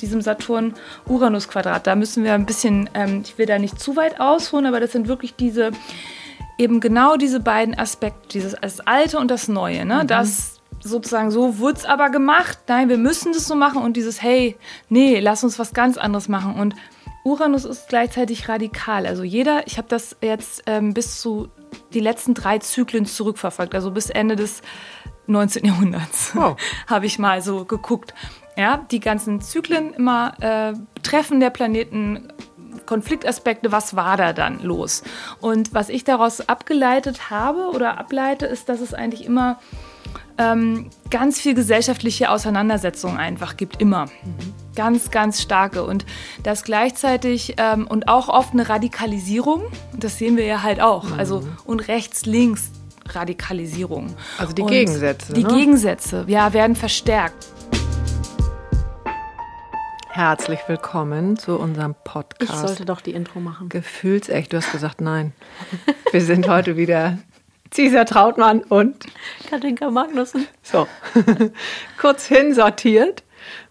mit diesem Saturn-Uranus-Quadrat. Da müssen wir ein bisschen, ähm, ich will da nicht zu weit ausholen, aber das sind wirklich diese, eben genau diese beiden Aspekte, dieses das Alte und das Neue. Ne? Mhm. Das sozusagen so wurde es aber gemacht, nein, wir müssen das so machen und dieses, hey, nee, lass uns was ganz anderes machen. Und Uranus ist gleichzeitig radikal. Also jeder, ich habe das jetzt ähm, bis zu die letzten drei Zyklen zurückverfolgt, also bis Ende des 19. Jahrhunderts oh. habe ich mal so geguckt. Ja, die ganzen Zyklen immer äh, Treffen der Planeten, Konfliktaspekte, was war da dann los? Und was ich daraus abgeleitet habe oder ableite, ist, dass es eigentlich immer ähm, ganz viel gesellschaftliche Auseinandersetzungen einfach gibt, immer. Mhm. Ganz, ganz starke. Und das gleichzeitig ähm, und auch oft eine Radikalisierung, das sehen wir ja halt auch. Mhm. Also und rechts, links Radikalisierung. Also die und Gegensätze. Die ne? Gegensätze, ja, werden verstärkt. Herzlich willkommen zu unserem Podcast. Ich sollte doch die Intro machen. Gefühlsecht, du hast gesagt nein. Wir sind heute wieder Cesar Trautmann und Katinka Magnussen. So, kurz hinsortiert.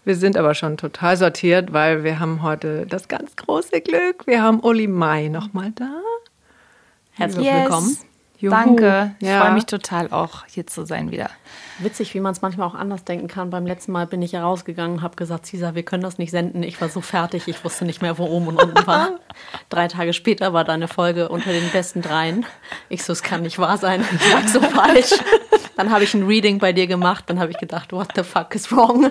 Wir sind aber schon total sortiert, weil wir haben heute das ganz große Glück. Wir haben Uli Mai nochmal da. Herzlich yes. willkommen. Juhu. Danke. Ich ja. freue mich total auch hier zu sein wieder. Witzig, wie man es manchmal auch anders denken kann. Beim letzten Mal bin ich ja rausgegangen und habe gesagt, Cesar, wir können das nicht senden. Ich war so fertig, ich wusste nicht mehr, wo oben und unten war. Drei Tage später war deine Folge unter den besten dreien. Ich so, es kann nicht wahr sein. Ich lag so falsch. Dann habe ich ein Reading bei dir gemacht. Dann habe ich gedacht, what the fuck is wrong?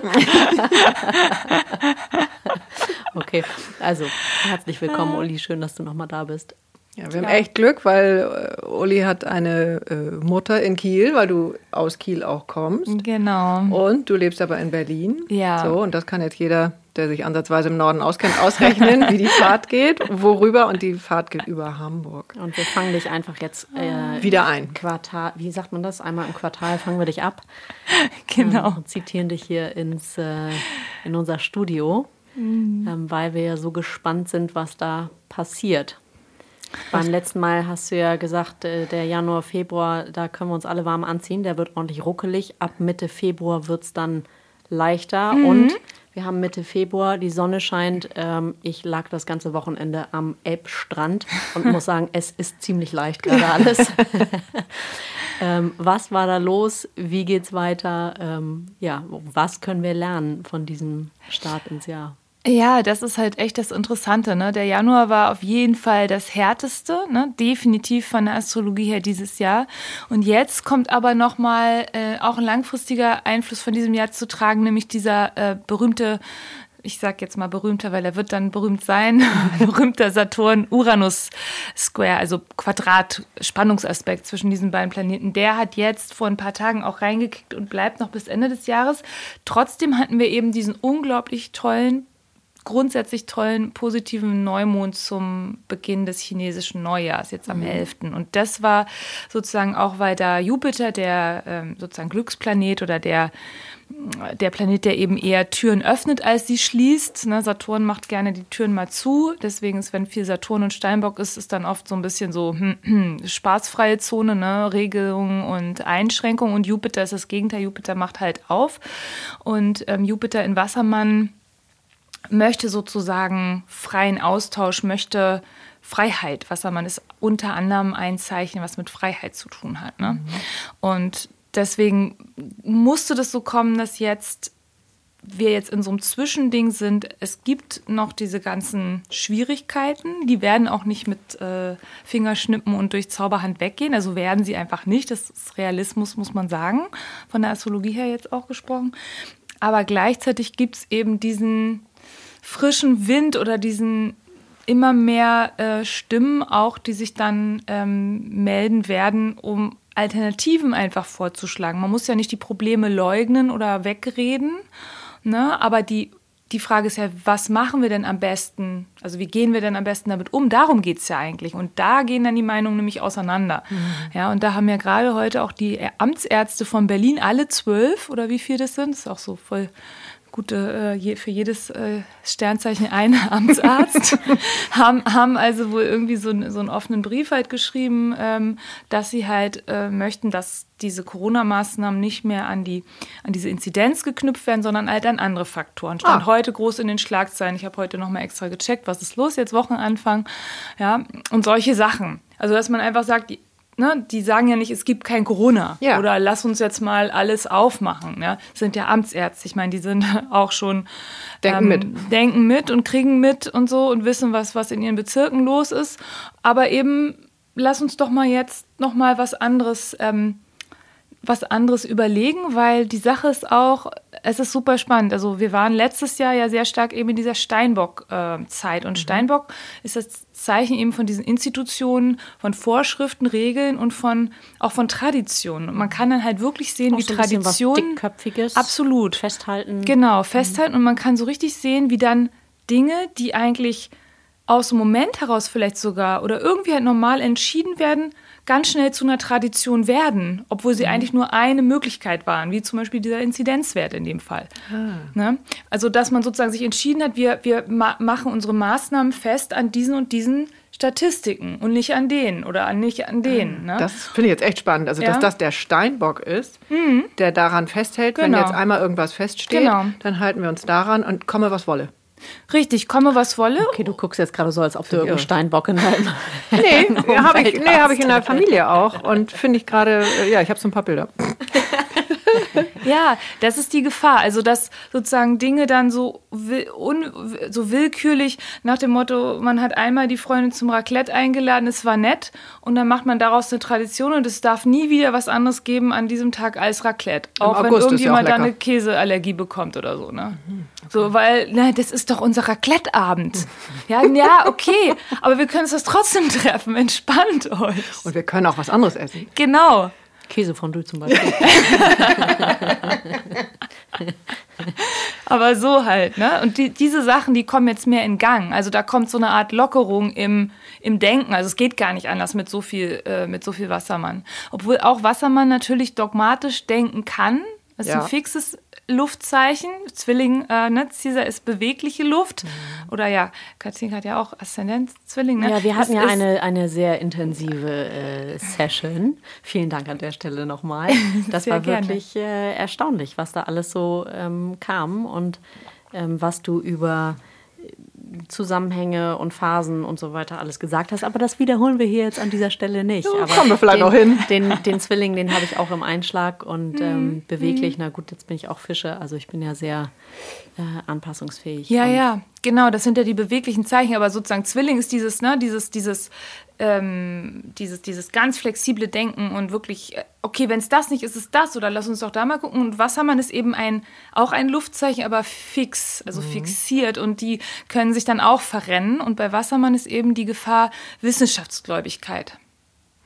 okay, also herzlich willkommen, Uli. Schön, dass du nochmal da bist. Ja, wir haben echt Glück, weil äh, Uli hat eine äh, Mutter in Kiel, weil du aus Kiel auch kommst. Genau. Und du lebst aber in Berlin. Ja. So, und das kann jetzt jeder, der sich ansatzweise im Norden auskennt, ausrechnen, wie die Fahrt geht, worüber. Und die Fahrt geht über Hamburg. Und wir fangen dich einfach jetzt äh, wieder ein. Quartal, wie sagt man das? Einmal im Quartal fangen wir dich ab. Genau. Ähm, und zitieren dich hier ins, äh, in unser Studio, mhm. ähm, weil wir ja so gespannt sind, was da passiert. Beim letzten Mal hast du ja gesagt, äh, der Januar, Februar, da können wir uns alle warm anziehen. Der wird ordentlich ruckelig. Ab Mitte Februar wird es dann leichter. Mhm. Und wir haben Mitte Februar, die Sonne scheint. Ähm, ich lag das ganze Wochenende am Elbstrand und muss sagen, es ist ziemlich leicht gerade alles. ähm, was war da los? Wie geht's weiter? Ähm, ja, was können wir lernen von diesem Start ins Jahr? Ja, das ist halt echt das Interessante. Ne? Der Januar war auf jeden Fall das härteste, ne? definitiv von der Astrologie her dieses Jahr. Und jetzt kommt aber nochmal äh, auch ein langfristiger Einfluss von diesem Jahr zu tragen, nämlich dieser äh, berühmte ich sag jetzt mal berühmter, weil er wird dann berühmt sein, berühmter Saturn-Uranus-Square, also Quadrat-Spannungsaspekt zwischen diesen beiden Planeten. Der hat jetzt vor ein paar Tagen auch reingekickt und bleibt noch bis Ende des Jahres. Trotzdem hatten wir eben diesen unglaublich tollen grundsätzlich tollen, positiven Neumond zum Beginn des chinesischen Neujahrs, jetzt am mhm. 11. Und das war sozusagen auch, weil da Jupiter, der ähm, sozusagen Glücksplanet oder der der Planet, der eben eher Türen öffnet, als sie schließt. Ne, Saturn macht gerne die Türen mal zu. Deswegen ist, wenn viel Saturn und Steinbock ist, ist dann oft so ein bisschen so hm, hm, spaßfreie Zone, ne? Regelung und Einschränkung. Und Jupiter ist das Gegenteil. Jupiter macht halt auf. Und ähm, Jupiter in Wassermann möchte sozusagen freien Austausch, möchte Freiheit. Wassermann ist unter anderem ein Zeichen, was mit Freiheit zu tun hat. Ne? Mhm. Und deswegen musste das so kommen, dass jetzt wir jetzt in so einem Zwischending sind. Es gibt noch diese ganzen Schwierigkeiten, die werden auch nicht mit äh, Fingerschnippen und durch Zauberhand weggehen. Also werden sie einfach nicht. Das ist Realismus, muss man sagen, von der Astrologie her jetzt auch gesprochen. Aber gleichzeitig gibt es eben diesen frischen Wind oder diesen immer mehr äh, Stimmen auch, die sich dann ähm, melden werden, um Alternativen einfach vorzuschlagen. Man muss ja nicht die Probleme leugnen oder wegreden, ne? aber die, die Frage ist ja, was machen wir denn am besten? Also wie gehen wir denn am besten damit um? Darum geht es ja eigentlich. Und da gehen dann die Meinungen nämlich auseinander. Mhm. Ja, und da haben ja gerade heute auch die Amtsärzte von Berlin, alle zwölf oder wie viel das sind, das ist auch so voll gute, äh, für jedes äh, Sternzeichen ein Amtsarzt, haben, haben also wohl irgendwie so, so einen offenen Brief halt geschrieben, ähm, dass sie halt äh, möchten, dass diese Corona-Maßnahmen nicht mehr an, die, an diese Inzidenz geknüpft werden, sondern halt an andere Faktoren. Stand ah. heute groß in den Schlagzeilen. Ich habe heute nochmal extra gecheckt, was ist los, jetzt Wochenanfang. Ja, und solche Sachen. Also, dass man einfach sagt, ne, die sagen ja nicht, es gibt kein Corona ja. oder lass uns jetzt mal alles aufmachen. Ne? Sind ja Amtsärzte, ich meine, die sind auch schon denken ähm, mit, denken mit und kriegen mit und so und wissen was, was in ihren Bezirken los ist. Aber eben lass uns doch mal jetzt noch mal was anderes. Ähm, was anderes überlegen, weil die Sache ist auch, es ist super spannend. Also wir waren letztes Jahr ja sehr stark eben in dieser Steinbock-Zeit. und mhm. Steinbock ist das Zeichen eben von diesen Institutionen, von Vorschriften, Regeln und von auch von Traditionen. Und man kann dann halt wirklich sehen, auch wie so Traditionen. Absolut. Festhalten. Genau, festhalten. Mhm. Und man kann so richtig sehen, wie dann Dinge, die eigentlich aus dem Moment heraus vielleicht sogar oder irgendwie halt normal entschieden werden, ganz schnell zu einer Tradition werden, obwohl sie mhm. eigentlich nur eine Möglichkeit waren, wie zum Beispiel dieser Inzidenzwert in dem Fall. Ah. Ne? Also, dass man sozusagen sich entschieden hat, wir, wir ma machen unsere Maßnahmen fest an diesen und diesen Statistiken und nicht an denen oder an, nicht an denen. Ne? Das finde ich jetzt echt spannend. Also, ja. dass das der Steinbock ist, mhm. der daran festhält, genau. wenn jetzt einmal irgendwas feststeht, genau. dann halten wir uns daran und komme, was wolle. Richtig, komme was wolle. Okay, du guckst jetzt gerade so, als ob du irgendeinen Steinbock in deinem Nee, habe ich, nee, hab ich in der Familie auch und finde ich gerade, äh, ja, ich habe so ein paar Bilder. ja, das ist die Gefahr. Also, dass sozusagen Dinge dann so, un, so willkürlich nach dem Motto, man hat einmal die Freundin zum Raclette eingeladen, es war nett und dann macht man daraus eine Tradition und es darf nie wieder was anderes geben an diesem Tag als Raclette. Auch wenn irgendjemand ja auch da eine Käseallergie bekommt oder so. Ne? Mhm, okay. So, weil, na, das ist doch unser Raclette-Abend. ja, ja, okay, aber wir können uns das trotzdem treffen. Entspannt euch. Und wir können auch was anderes essen. Genau. Käsefondue zum Beispiel. Aber so halt, ne? Und die, diese Sachen, die kommen jetzt mehr in Gang. Also da kommt so eine Art Lockerung im, im Denken. Also es geht gar nicht anders mit so viel, äh, mit so viel Wassermann. Obwohl auch Wassermann natürlich dogmatisch denken kann. Das ist ja. ein fixes Luftzeichen. Zwilling, äh, ne, Caesar ist bewegliche Luft. Mhm. Oder ja, Katinka hat ja auch Aszendent Zwilling. Ne? Ja, wir hatten das ja eine, eine sehr intensive äh, Session. Vielen Dank an der Stelle nochmal. Das war wirklich äh, erstaunlich, was da alles so ähm, kam und ähm, was du über Zusammenhänge und Phasen und so weiter alles gesagt hast. Aber das wiederholen wir hier jetzt an dieser Stelle nicht. Ja, Aber kommen wir vielleicht den, noch hin. Den, den Zwilling, den habe ich auch im Einschlag und mhm. ähm, beweglich. Na gut, jetzt bin ich auch Fische. Also ich bin ja sehr äh, anpassungsfähig. Ja, ja, genau. Das sind ja die beweglichen Zeichen. Aber sozusagen Zwilling ist dieses, ne, dieses, dieses ähm, dieses, dieses ganz flexible Denken und wirklich, äh, okay, wenn es das nicht ist, ist es das oder lass uns doch da mal gucken. Und Wassermann ist eben ein, auch ein Luftzeichen, aber fix, also mhm. fixiert und die können sich dann auch verrennen. Und bei Wassermann ist eben die Gefahr Wissenschaftsgläubigkeit.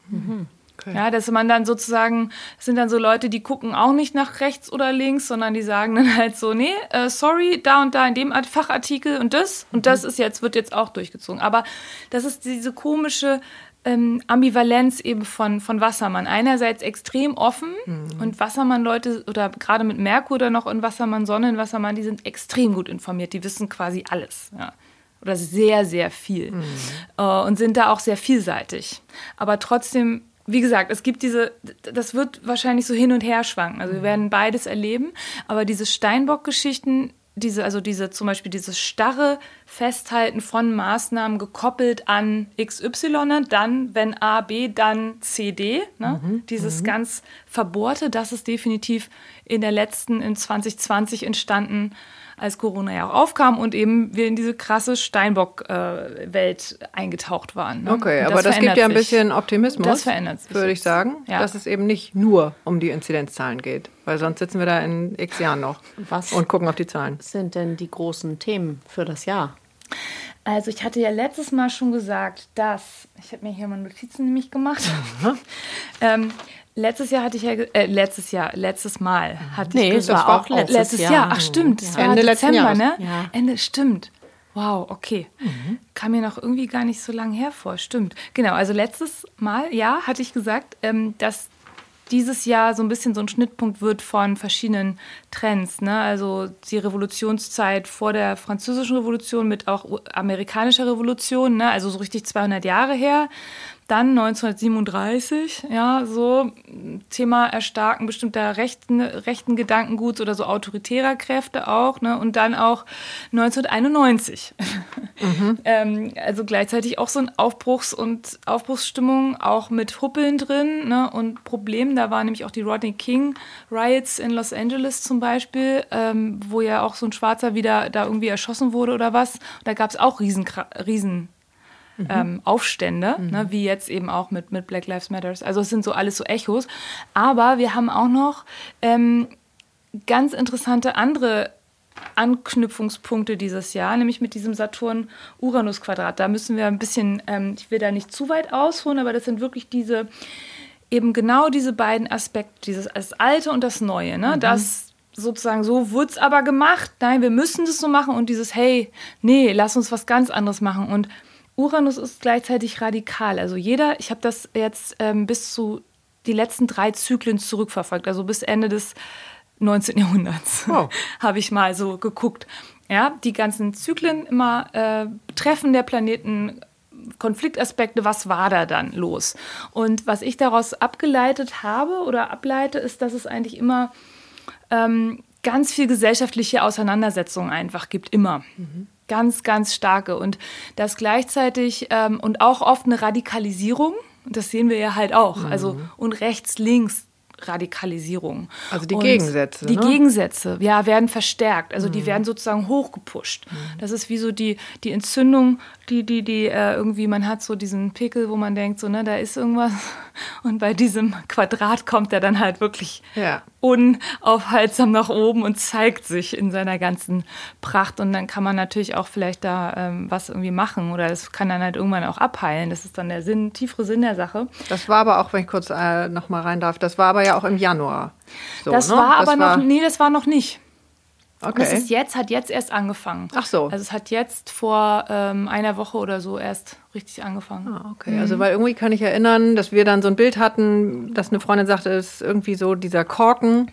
Mhm. Okay. Ja, dass man dann sozusagen, sind dann so Leute, die gucken auch nicht nach rechts oder links, sondern die sagen dann halt so, nee, äh, sorry, da und da in dem Fachartikel und das und mhm. das ist jetzt, wird jetzt auch durchgezogen. Aber das ist diese komische ähm, Ambivalenz eben von, von Wassermann. Einerseits extrem offen mhm. und Wassermann-Leute oder gerade mit Merkur oder noch in Wassermann, Sonne in Wassermann, die sind extrem gut informiert, die wissen quasi alles. Ja oder sehr, sehr viel mhm. äh, und sind da auch sehr vielseitig. Aber trotzdem wie gesagt, es gibt diese, das wird wahrscheinlich so hin und her schwanken. Also wir mhm. werden beides erleben, aber diese Steinbock-Geschichten, diese, also diese zum Beispiel dieses starre Festhalten von Maßnahmen gekoppelt an XY, dann, wenn A, B, dann C, D, ne? Mhm, dieses mhm. ganz Verbohrte, das ist definitiv in der letzten, in 2020 entstanden als Corona ja auch aufkam und eben wir in diese krasse Steinbock-Welt äh, eingetaucht waren. Ne? Okay, aber das gibt ja ein bisschen Optimismus. Das verändert sich. Würde ich sagen, ja. dass es eben nicht nur um die Inzidenzzahlen geht, weil sonst sitzen wir da in x Jahren noch Was und gucken auf die Zahlen. Was sind denn die großen Themen für das Jahr? Also ich hatte ja letztes Mal schon gesagt, dass, ich habe mir hier mal Notizen nämlich gemacht, ähm, Letztes Jahr hatte ich ja, äh, letztes Jahr, letztes Mal hatte nee, ich gesagt. das war auch letztes, letztes Jahr. Jahr. Ach stimmt, das ja. war Ende Dezember, ne? Ja. Ende, stimmt. Wow, okay. Mhm. Kam mir noch irgendwie gar nicht so lange hervor. Stimmt. Genau, also letztes Mal, ja, hatte ich gesagt, ähm, dass dieses Jahr so ein bisschen so ein Schnittpunkt wird von verschiedenen Trends. Ne? Also die Revolutionszeit vor der Französischen Revolution mit auch amerikanischer Revolution, ne? also so richtig 200 Jahre her. Dann 1937, ja, so Thema Erstarken bestimmter rechten, rechten Gedankenguts oder so autoritärer Kräfte auch, ne? Und dann auch 1991. Mhm. ähm, also gleichzeitig auch so ein Aufbruchs- und Aufbruchsstimmung, auch mit Huppeln drin, ne? Und Problemen. Da waren nämlich auch die Rodney King Riots in Los Angeles zum Beispiel, ähm, wo ja auch so ein Schwarzer wieder da irgendwie erschossen wurde oder was. Da gab es auch riesen, riesen mhm. ähm, Aufstände, mhm. ne, wie jetzt eben auch mit, mit Black Lives Matters. Also es sind so alles so Echos. Aber wir haben auch noch ähm, ganz interessante andere Anknüpfungspunkte dieses Jahr, nämlich mit diesem Saturn-Uranus-Quadrat. Da müssen wir ein bisschen, ähm, ich will da nicht zu weit ausholen, aber das sind wirklich diese, eben genau diese beiden Aspekte, dieses das Alte und das Neue. Ne? Mhm. Das sozusagen so wurde es aber gemacht, nein, wir müssen das so machen und dieses, hey, nee, lass uns was ganz anderes machen. Und Uranus ist gleichzeitig radikal. Also jeder, ich habe das jetzt ähm, bis zu die letzten drei Zyklen zurückverfolgt, also bis Ende des 19. Jahrhunderts wow. habe ich mal so geguckt. Ja, die ganzen Zyklen immer äh, Treffen der Planeten, Konfliktaspekte, was war da dann los? Und was ich daraus abgeleitet habe oder ableite, ist, dass es eigentlich immer ähm, ganz viel gesellschaftliche Auseinandersetzungen einfach gibt, immer. Mhm ganz, ganz starke. Und das gleichzeitig ähm, und auch oft eine Radikalisierung. Das sehen wir ja halt auch. Mhm. Also und rechts, links, Radikalisierung. Also die und Gegensätze. Die ne? Gegensätze, ja, werden verstärkt. Also mhm. die werden sozusagen hochgepusht. Mhm. Das ist wie so die, die Entzündung, die, die, die äh, irgendwie, man hat so diesen Pickel, wo man denkt, so, ne, da ist irgendwas. Und bei diesem Quadrat kommt er dann halt wirklich ja. unaufhaltsam nach oben und zeigt sich in seiner ganzen Pracht. Und dann kann man natürlich auch vielleicht da ähm, was irgendwie machen oder es kann dann halt irgendwann auch abheilen. Das ist dann der Sinn, tiefere Sinn der Sache. Das war aber auch, wenn ich kurz äh, noch mal rein darf, das war aber ja auch im Januar. So, das ne? war aber das noch, nee, das war noch nicht. Okay. Das ist jetzt, hat jetzt erst angefangen. Ach so. Also es hat jetzt vor ähm, einer Woche oder so erst richtig angefangen. Ah, okay. Mhm. Also weil irgendwie kann ich erinnern, dass wir dann so ein Bild hatten, dass eine Freundin sagte, es ist irgendwie so dieser Korken,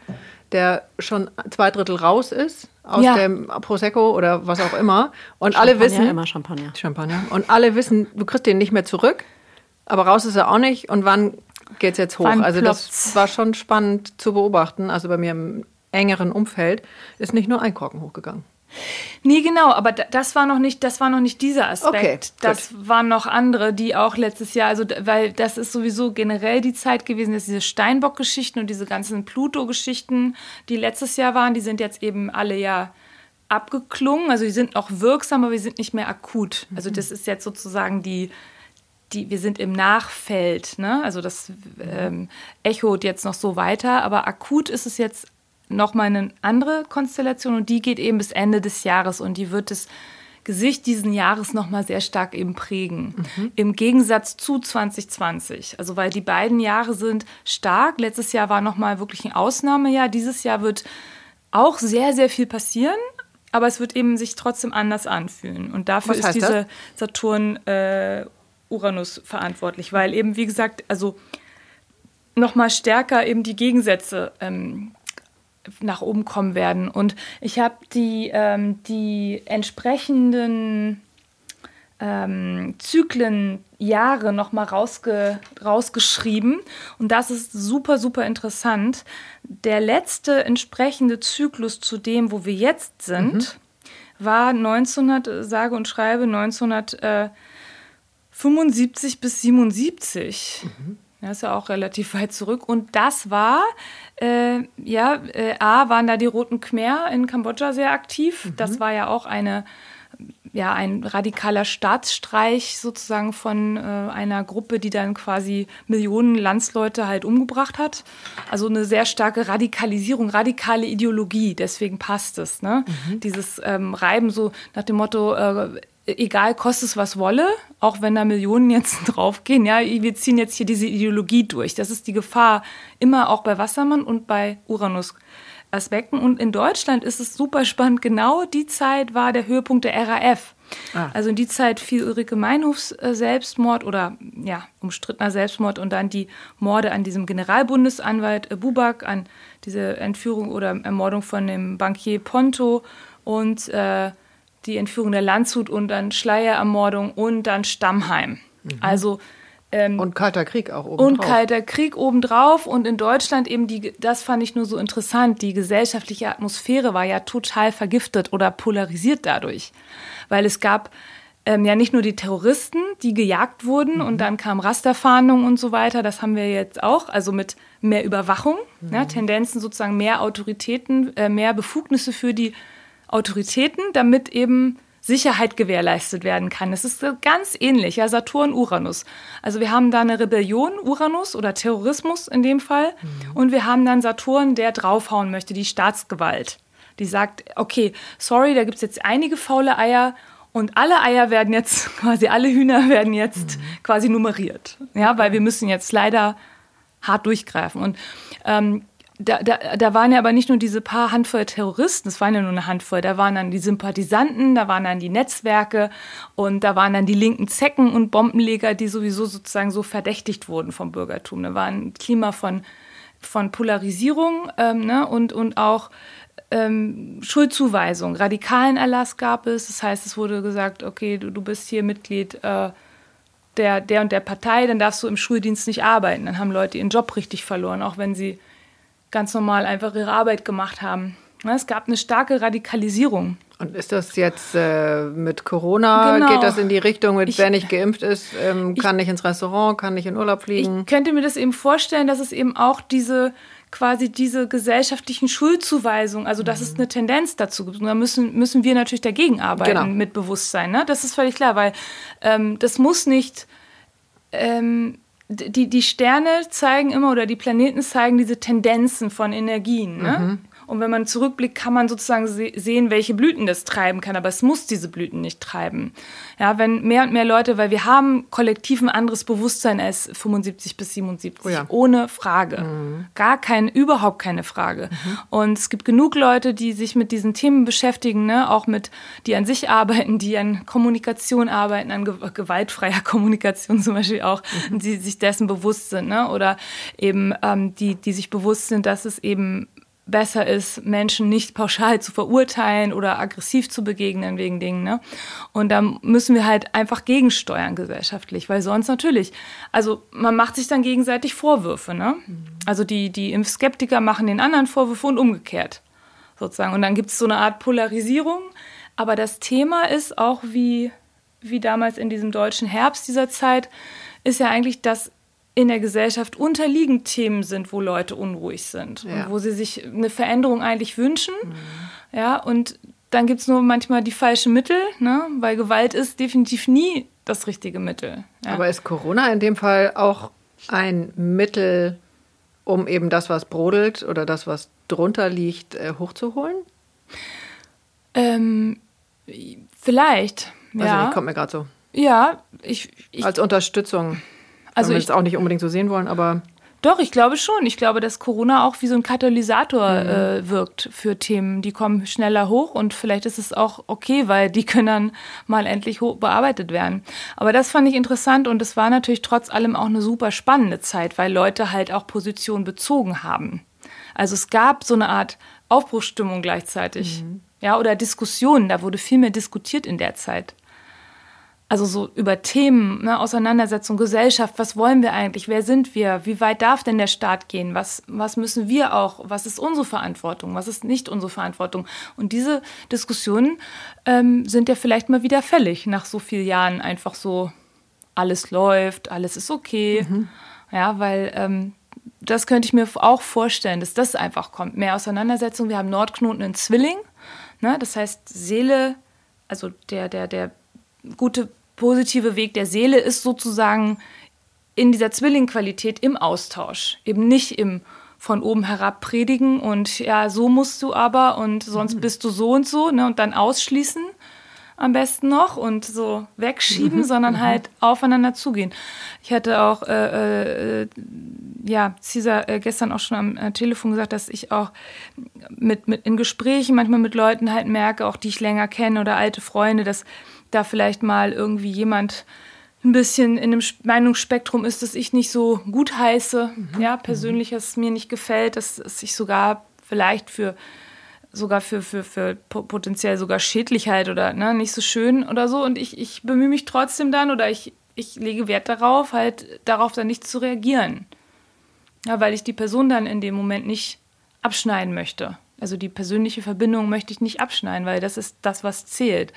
der schon zwei Drittel raus ist aus ja. dem Prosecco oder was auch immer. Und Champagner, alle wissen. immer Champagner. Champagner. Und alle wissen, du kriegst den nicht mehr zurück, aber raus ist er auch nicht. Und wann geht es jetzt hoch. Also das war schon spannend zu beobachten. Also bei mir im engeren Umfeld ist nicht nur ein Korken hochgegangen. Nee, genau, aber das war noch nicht, das war noch nicht dieser Aspekt. Okay, das waren noch andere, die auch letztes Jahr, also weil das ist sowieso generell die Zeit gewesen, dass diese Steinbock-Geschichten und diese ganzen Pluto-Geschichten, die letztes Jahr waren, die sind jetzt eben alle ja abgeklungen. Also die sind noch wirksam, aber wir sind nicht mehr akut. Also mhm. das ist jetzt sozusagen die die, wir sind im Nachfeld, ne? Also das ähm, echot jetzt noch so weiter, aber akut ist es jetzt nochmal eine andere Konstellation und die geht eben bis Ende des Jahres und die wird das Gesicht diesen Jahres nochmal sehr stark eben prägen. Mhm. Im Gegensatz zu 2020. Also weil die beiden Jahre sind stark. Letztes Jahr war nochmal wirklich ein Ausnahmejahr. Dieses Jahr wird auch sehr, sehr viel passieren. Aber es wird eben sich trotzdem anders anfühlen. Und dafür ist diese Saturn äh, Uranus verantwortlich, weil eben, wie gesagt, also nochmal stärker eben die Gegensätze ähm, nach oben kommen werden. Und ich habe die, ähm, die entsprechenden ähm, Zyklen, Jahre nochmal rausge rausgeschrieben. Und das ist super, super interessant. Der letzte entsprechende Zyklus zu dem, wo wir jetzt sind, mhm. war 1900, sage und schreibe, 1900. Äh, 75 bis 77. Mhm. Das ist ja auch relativ weit zurück. Und das war, äh, ja, äh, A, waren da die Roten Khmer in Kambodscha sehr aktiv. Mhm. Das war ja auch eine, ja, ein radikaler Staatsstreich sozusagen von äh, einer Gruppe, die dann quasi Millionen Landsleute halt umgebracht hat. Also eine sehr starke Radikalisierung, radikale Ideologie. Deswegen passt es. Ne? Mhm. Dieses ähm, Reiben so nach dem Motto, äh, egal, kostet es was wolle, auch wenn da Millionen jetzt draufgehen, ja, wir ziehen jetzt hier diese Ideologie durch. Das ist die Gefahr immer auch bei Wassermann und bei Uranus. Aspekten. Und in Deutschland ist es super spannend. Genau die Zeit war der Höhepunkt der RAF. Ah. Also in die Zeit fiel Ulrike Meinhofs äh, Selbstmord oder ja, umstrittener Selbstmord und dann die Morde an diesem Generalbundesanwalt äh, Bubak, an diese Entführung oder Ermordung von dem Bankier Ponto und äh, die Entführung der Landshut und dann Schleierermordung und dann Stammheim. Mhm. Also ähm, und Kalter Krieg auch obendrauf. Und Kalter Krieg obendrauf. Und in Deutschland eben, die, das fand ich nur so interessant, die gesellschaftliche Atmosphäre war ja total vergiftet oder polarisiert dadurch. Weil es gab ähm, ja nicht nur die Terroristen, die gejagt wurden mhm. und dann kam Rasterfahndung und so weiter. Das haben wir jetzt auch, also mit mehr Überwachung, mhm. ja, Tendenzen sozusagen mehr Autoritäten, äh, mehr Befugnisse für die Autoritäten, damit eben Sicherheit gewährleistet werden kann. Es ist ganz ähnlich, ja, Saturn, Uranus. Also wir haben da eine Rebellion, Uranus oder Terrorismus in dem Fall. Mhm. Und wir haben dann Saturn, der draufhauen möchte, die Staatsgewalt. Die sagt, okay, sorry, da gibt es jetzt einige faule Eier und alle Eier werden jetzt, quasi alle Hühner werden jetzt mhm. quasi nummeriert. Ja, weil wir müssen jetzt leider hart durchgreifen. Und ähm, da, da, da waren ja aber nicht nur diese paar Handvoll Terroristen, es waren ja nur eine Handvoll, da waren dann die Sympathisanten, da waren dann die Netzwerke und da waren dann die linken Zecken und Bombenleger, die sowieso sozusagen so verdächtigt wurden vom Bürgertum. Da war ein Klima von, von Polarisierung ähm, ne, und, und auch ähm, Schuldzuweisung. Radikalen Erlass gab es, das heißt, es wurde gesagt, okay, du, du bist hier Mitglied äh, der, der und der Partei, dann darfst du im Schuldienst nicht arbeiten. Dann haben Leute ihren Job richtig verloren, auch wenn sie ganz normal einfach ihre Arbeit gemacht haben. Es gab eine starke Radikalisierung. Und ist das jetzt äh, mit Corona, genau. geht das in die Richtung, mit ich, wer nicht geimpft ist, ähm, kann ich, nicht ins Restaurant, kann nicht in Urlaub fliegen? Ich könnte mir das eben vorstellen, dass es eben auch diese quasi diese gesellschaftlichen Schuldzuweisungen, also dass mhm. es eine Tendenz dazu gibt. Und da müssen, müssen wir natürlich dagegen arbeiten genau. mit Bewusstsein. Ne? Das ist völlig klar, weil ähm, das muss nicht ähm, die, die Sterne zeigen immer oder die Planeten zeigen diese Tendenzen von Energien. Ne? Mhm. Und wenn man zurückblickt, kann man sozusagen se sehen, welche Blüten das treiben kann. Aber es muss diese Blüten nicht treiben. Ja, wenn mehr und mehr Leute, weil wir haben kollektiv ein anderes Bewusstsein als 75 bis 77, oh ja. ohne Frage. Mhm. Gar kein, überhaupt keine Frage. Mhm. Und es gibt genug Leute, die sich mit diesen Themen beschäftigen, ne? auch mit, die an sich arbeiten, die an Kommunikation arbeiten, an ge gewaltfreier Kommunikation zum Beispiel auch, mhm. die sich dessen bewusst sind. Ne? Oder eben ähm, die, die sich bewusst sind, dass es eben besser ist, Menschen nicht pauschal zu verurteilen oder aggressiv zu begegnen wegen Dingen. Ne? Und da müssen wir halt einfach gegensteuern gesellschaftlich, weil sonst natürlich, also man macht sich dann gegenseitig Vorwürfe. Ne? Mhm. Also die, die Impfskeptiker machen den anderen Vorwürfe und umgekehrt sozusagen. Und dann gibt es so eine Art Polarisierung. Aber das Thema ist auch wie, wie damals in diesem deutschen Herbst dieser Zeit, ist ja eigentlich, dass in der Gesellschaft unterliegend Themen sind, wo Leute unruhig sind ja. und wo sie sich eine Veränderung eigentlich wünschen. Mhm. Ja, und dann gibt es nur manchmal die falschen Mittel, ne? weil Gewalt ist definitiv nie das richtige Mittel. Ja. Aber ist Corona in dem Fall auch ein Mittel, um eben das, was brodelt oder das, was drunter liegt, äh, hochzuholen? Ähm, vielleicht. Also ja. kommt mir gerade so. Ja, ich, ich. Als Unterstützung. Also ich auch nicht unbedingt so sehen wollen, aber doch, ich glaube schon. Ich glaube, dass Corona auch wie so ein Katalysator mhm. äh, wirkt für Themen. Die kommen schneller hoch und vielleicht ist es auch okay, weil die können dann mal endlich bearbeitet werden. Aber das fand ich interessant und es war natürlich trotz allem auch eine super spannende Zeit, weil Leute halt auch Position bezogen haben. Also es gab so eine Art Aufbruchsstimmung gleichzeitig. Mhm. Ja, oder Diskussionen. Da wurde viel mehr diskutiert in der Zeit also so über Themen, ne, Auseinandersetzung, Gesellschaft, was wollen wir eigentlich, wer sind wir, wie weit darf denn der Staat gehen, was, was müssen wir auch, was ist unsere Verantwortung, was ist nicht unsere Verantwortung. Und diese Diskussionen ähm, sind ja vielleicht mal wieder fällig, nach so vielen Jahren einfach so, alles läuft, alles ist okay. Mhm. Ja, weil ähm, das könnte ich mir auch vorstellen, dass das einfach kommt. Mehr Auseinandersetzung. Wir haben Nordknoten in Zwilling, ne, das heißt Seele, also der, der, der gute positive Weg der Seele ist sozusagen in dieser Zwillingqualität im Austausch, eben nicht im von oben herab predigen und ja, so musst du aber und sonst mhm. bist du so und so ne, und dann ausschließen, am besten noch und so wegschieben, mhm. sondern mhm. halt aufeinander zugehen. Ich hatte auch, äh, äh, ja, Cesar äh, gestern auch schon am äh, Telefon gesagt, dass ich auch mit, mit in Gesprächen manchmal mit Leuten halt merke, auch die ich länger kenne oder alte Freunde, dass da vielleicht mal irgendwie jemand ein bisschen in einem Meinungsspektrum ist, das ich nicht so gut heiße, mhm. ja, persönlich, dass es mir nicht gefällt, dass, dass ich sogar vielleicht für sogar für, für, für potenziell sogar Schädlichkeit oder ne, nicht so schön oder so. Und ich, ich bemühe mich trotzdem dann oder ich, ich lege Wert darauf, halt darauf dann nicht zu reagieren. Ja, weil ich die Person dann in dem Moment nicht abschneiden möchte. Also die persönliche Verbindung möchte ich nicht abschneiden, weil das ist das, was zählt.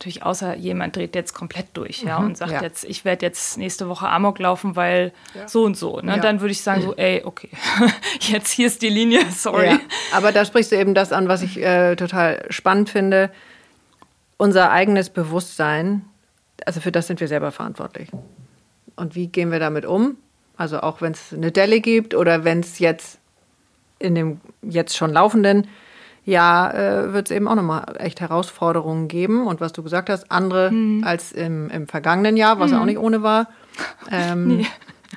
Natürlich außer jemand dreht jetzt komplett durch ja, mhm, und sagt ja. jetzt, ich werde jetzt nächste Woche Amok laufen, weil ja. so und so. Ne? Ja. Dann würde ich sagen so, ey, okay, jetzt hier ist die Linie, sorry. Aber da sprichst du eben das an, was ich äh, total spannend finde. Unser eigenes Bewusstsein, also für das sind wir selber verantwortlich. Und wie gehen wir damit um? Also auch wenn es eine Delle gibt oder wenn es jetzt in dem jetzt schon laufenden ja, äh, wird es eben auch nochmal echt Herausforderungen geben. Und was du gesagt hast, andere mhm. als im, im vergangenen Jahr, was mhm. auch nicht ohne war. Ähm, nee.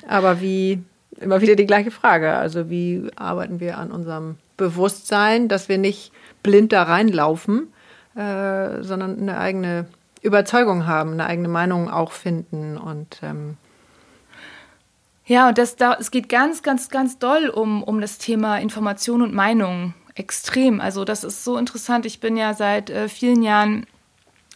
Aber wie, immer wieder die gleiche Frage. Also wie arbeiten wir an unserem Bewusstsein, dass wir nicht blind da reinlaufen, äh, sondern eine eigene Überzeugung haben, eine eigene Meinung auch finden und ähm, ja, und das, da, es geht ganz, ganz, ganz doll um, um das Thema Information und Meinung extrem. Also das ist so interessant. Ich bin ja seit äh, vielen Jahren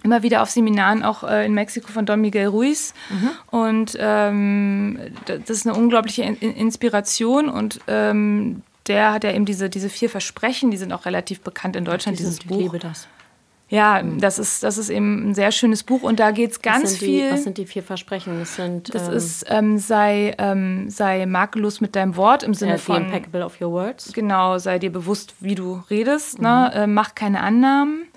immer wieder auf Seminaren auch äh, in Mexiko von Don Miguel Ruiz mhm. und ähm, das ist eine unglaubliche in Inspiration und ähm, der hat ja eben diese, diese vier Versprechen, die sind auch relativ bekannt in Deutschland, dieses, dieses Buch. Ich liebe das. Ja, das ist, das ist eben ein sehr schönes Buch und da geht es ganz die, viel. Was sind die vier Versprechen? Das, sind, das ähm, ist, ähm, sei, ähm, sei makellos mit deinem Wort im Sinne von. impeccable of your words. Genau, sei dir bewusst, wie du redest. Ne? Mhm. Ne? Äh, mach keine Annahmen.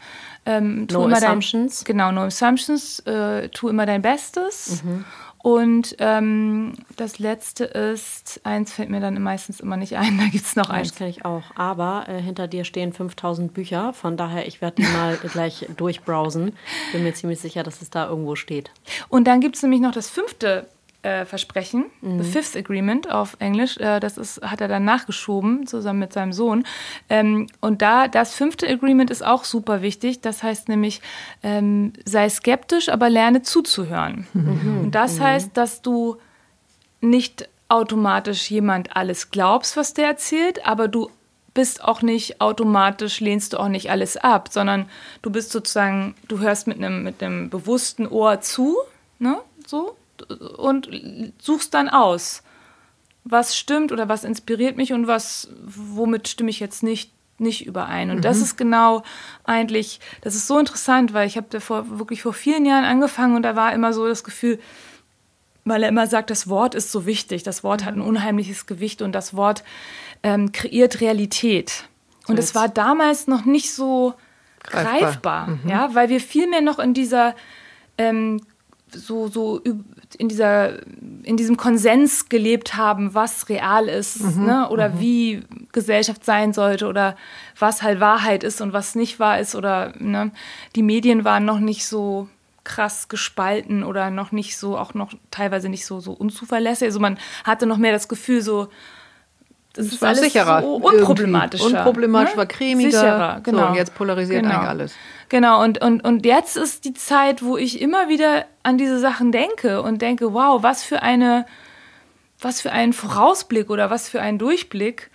Ähm, no assumptions. Dein, genau, no assumptions. Äh, tu immer dein Bestes. Mhm. Und ähm, das letzte ist, eins fällt mir dann meistens immer nicht ein, da gibt es noch eins. Das kenne ich auch. Aber äh, hinter dir stehen 5000 Bücher, von daher, ich werde die mal gleich durchbrowsen. Bin mir ziemlich sicher, dass es da irgendwo steht. Und dann gibt es nämlich noch das fünfte äh, Versprechen, mhm. The Fifth Agreement auf Englisch. Äh, das ist, hat er dann nachgeschoben, zusammen mit seinem Sohn. Ähm, und da, das fünfte Agreement ist auch super wichtig. Das heißt nämlich, ähm, sei skeptisch, aber lerne zuzuhören. Mhm. Und das mhm. heißt, dass du nicht automatisch jemand alles glaubst, was der erzählt, aber du bist auch nicht automatisch, lehnst du auch nicht alles ab, sondern du bist sozusagen, du hörst mit einem, mit einem bewussten Ohr zu, ne, so, und suchst dann aus, was stimmt oder was inspiriert mich und was, womit stimme ich jetzt nicht, nicht überein. Und mhm. das ist genau eigentlich, das ist so interessant, weil ich habe da vor, wirklich vor vielen Jahren angefangen und da war immer so das Gefühl, weil er immer sagt, das Wort ist so wichtig, das Wort hat ein unheimliches Gewicht und das Wort ähm, kreiert Realität. Und es war damals noch nicht so greifbar, greifbar mhm. ja, weil wir viel mehr noch in dieser ähm, so, so in, dieser, in diesem Konsens gelebt haben, was real ist mhm, ne? oder mhm. wie Gesellschaft sein sollte oder was halt Wahrheit ist und was nicht wahr ist oder ne? die Medien waren noch nicht so krass gespalten oder noch nicht so, auch noch teilweise nicht so, so unzuverlässig. Also man hatte noch mehr das Gefühl so, das, das ist alles sicherer. so unproblematischer. Unproblematisch, ne? war cremiger. Sicherer, genau. So, und jetzt polarisiert genau. eigentlich alles. Genau, und, und, und jetzt ist die Zeit, wo ich immer wieder an diese Sachen denke und denke, wow, was für eine, was für ein Vorausblick oder was für ein Durchblick,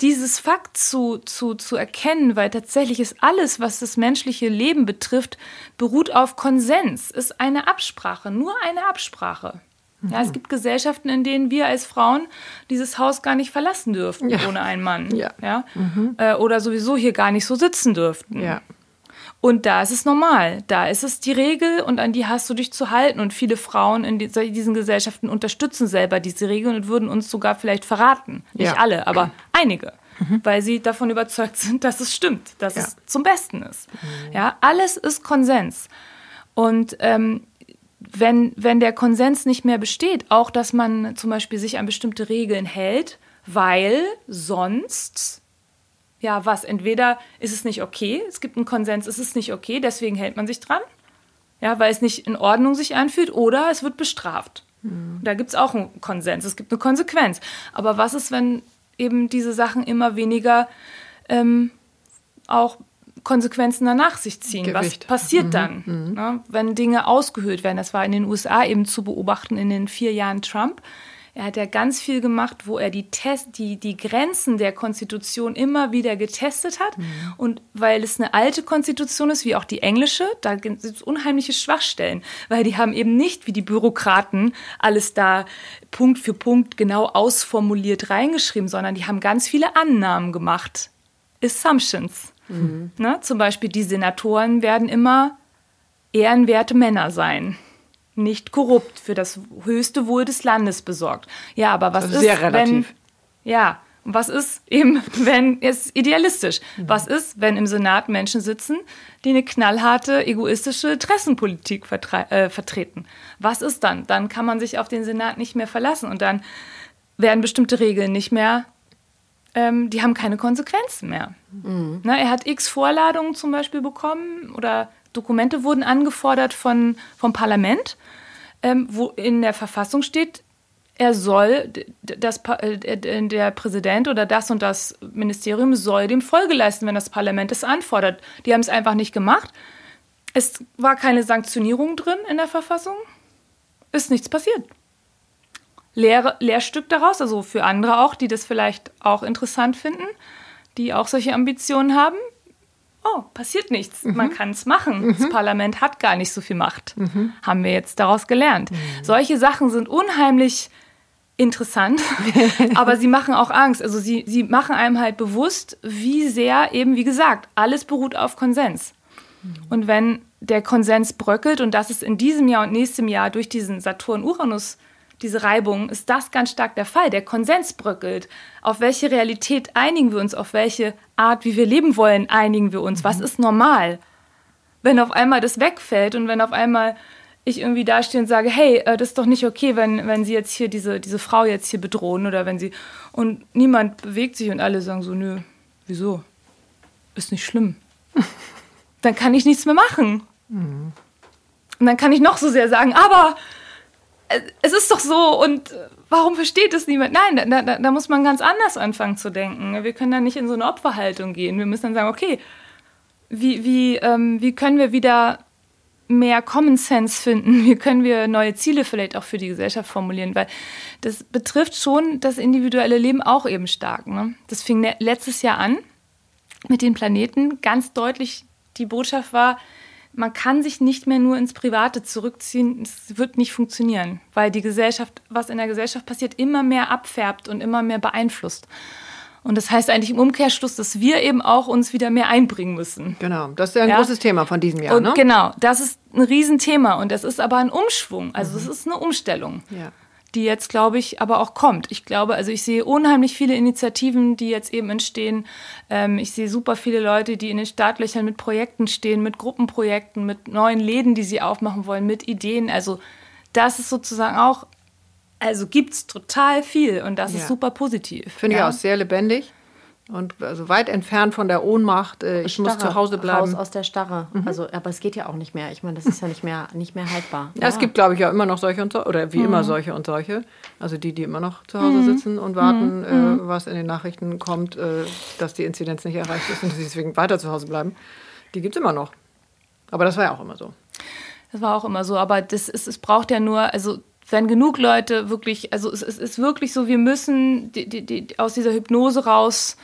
dieses Fakt zu, zu, zu erkennen, weil tatsächlich ist alles, was das menschliche Leben betrifft, beruht auf Konsens, ist eine Absprache, nur eine Absprache. Ja, es gibt Gesellschaften, in denen wir als Frauen dieses Haus gar nicht verlassen dürften ja. ohne einen Mann. Ja. ja? Mhm. Äh, oder sowieso hier gar nicht so sitzen dürften. Ja. Und da ist es normal. Da ist es die Regel und an die hast du dich zu halten. Und viele Frauen in diesen Gesellschaften unterstützen selber diese Regeln und würden uns sogar vielleicht verraten. Nicht ja. alle, aber einige. Mhm. Weil sie davon überzeugt sind, dass es stimmt, dass ja. es zum Besten ist. Mhm. Ja, alles ist Konsens. Und ähm, wenn, wenn der Konsens nicht mehr besteht, auch dass man zum Beispiel sich an bestimmte Regeln hält, weil sonst Ja, was? Entweder ist es nicht okay, es gibt einen Konsens, ist es nicht okay, deswegen hält man sich dran. Ja, weil es nicht in Ordnung sich anfühlt, oder es wird bestraft. Mhm. Da gibt es auch einen Konsens, es gibt eine Konsequenz. Aber was ist, wenn eben diese Sachen immer weniger ähm, auch Konsequenzen danach sich ziehen. Gewicht. Was passiert mhm. dann, mhm. Ne, wenn Dinge ausgehöhlt werden? Das war in den USA eben zu beobachten in den vier Jahren Trump. Er hat ja ganz viel gemacht, wo er die, Test, die, die Grenzen der Konstitution immer wieder getestet hat. Mhm. Und weil es eine alte Konstitution ist, wie auch die englische, da gibt es unheimliche Schwachstellen, weil die haben eben nicht wie die Bürokraten alles da Punkt für Punkt genau ausformuliert reingeschrieben, sondern die haben ganz viele Annahmen gemacht. Assumptions. Mhm. Ne? Zum Beispiel die Senatoren werden immer ehrenwerte Männer sein nicht korrupt, für das höchste Wohl des Landes besorgt. Ja, aber was also ist, wenn ja, was ist eben, wenn ist idealistisch? Mhm. Was ist, wenn im Senat Menschen sitzen, die eine knallharte egoistische Interessenpolitik äh, vertreten? Was ist dann? Dann kann man sich auf den Senat nicht mehr verlassen und dann werden bestimmte Regeln nicht mehr ähm, die haben keine Konsequenzen mehr. Mhm. Na, er hat x Vorladungen zum Beispiel bekommen oder Dokumente wurden angefordert von, vom Parlament ähm, wo in der Verfassung steht, er soll, das, äh, der Präsident oder das und das Ministerium soll dem Folge leisten, wenn das Parlament es anfordert. Die haben es einfach nicht gemacht. Es war keine Sanktionierung drin in der Verfassung. Ist nichts passiert. Lehr, Lehrstück daraus, also für andere auch, die das vielleicht auch interessant finden, die auch solche Ambitionen haben oh, passiert nichts, mhm. man kann es machen. Mhm. Das Parlament hat gar nicht so viel Macht. Mhm. Haben wir jetzt daraus gelernt. Mhm. Solche Sachen sind unheimlich interessant, aber sie machen auch Angst. Also sie, sie machen einem halt bewusst, wie sehr eben, wie gesagt, alles beruht auf Konsens. Mhm. Und wenn der Konsens bröckelt, und das ist in diesem Jahr und nächstem Jahr durch diesen Saturn-Uranus diese Reibung, ist das ganz stark der Fall. Der Konsens bröckelt. Auf welche Realität einigen wir uns? Auf welche Art, wie wir leben wollen, einigen wir uns? Mhm. Was ist normal? Wenn auf einmal das wegfällt und wenn auf einmal ich irgendwie dastehe und sage, hey, äh, das ist doch nicht okay, wenn, wenn Sie jetzt hier diese, diese Frau jetzt hier bedrohen oder wenn Sie... Und niemand bewegt sich und alle sagen so, nö, wieso? Ist nicht schlimm. dann kann ich nichts mehr machen. Mhm. Und dann kann ich noch so sehr sagen, aber es ist doch so und warum versteht es niemand? Nein, da, da, da, muss man ganz anders anfangen zu denken. Wir können da nicht in so eine Opferhaltung gehen. Wir müssen dann sagen, okay, wie, wie, ähm, wie können wir wieder mehr Common Sense finden? Wie können wir neue Ziele vielleicht auch für die Gesellschaft formulieren? Weil das betrifft schon das individuelle Leben auch eben stark. Ne? Das fing letztes Jahr an mit den Planeten. Ganz deutlich die Botschaft war, man kann sich nicht mehr nur ins Private zurückziehen. Es wird nicht funktionieren, weil die Gesellschaft, was in der Gesellschaft passiert, immer mehr abfärbt und immer mehr beeinflusst. Und das heißt eigentlich im Umkehrschluss, dass wir eben auch uns wieder mehr einbringen müssen. Genau, das ist ja ein ja? großes Thema von diesem Jahr. Und ne? Genau, das ist ein Riesenthema und das ist aber ein Umschwung. Also es mhm. ist eine Umstellung. Ja die jetzt, glaube ich, aber auch kommt. Ich glaube, also ich sehe unheimlich viele Initiativen, die jetzt eben entstehen. Ähm, ich sehe super viele Leute, die in den Startlöchern mit Projekten stehen, mit Gruppenprojekten, mit neuen Läden, die sie aufmachen wollen, mit Ideen. Also das ist sozusagen auch, also gibt es total viel und das ja. ist super positiv. Finde ja. ich auch sehr lebendig. Und also weit entfernt von der Ohnmacht, äh, ich Starre, muss zu Hause bleiben. Raus aus der Starre. Mhm. Also, aber es geht ja auch nicht mehr. Ich meine, das ist ja nicht mehr, nicht mehr haltbar. Ja, ja. es gibt, glaube ich, ja immer noch solche und so, oder wie mhm. immer solche und solche. Also die, die immer noch zu Hause mhm. sitzen und warten, äh, mhm. was in den Nachrichten kommt, äh, dass die Inzidenz nicht erreicht ist und sie deswegen weiter zu Hause bleiben. Die gibt es immer noch. Aber das war ja auch immer so. Das war auch immer so. Aber das ist, es braucht ja nur, also wenn genug Leute wirklich, also es, es ist wirklich so, wir müssen die, die, die, aus dieser Hypnose raus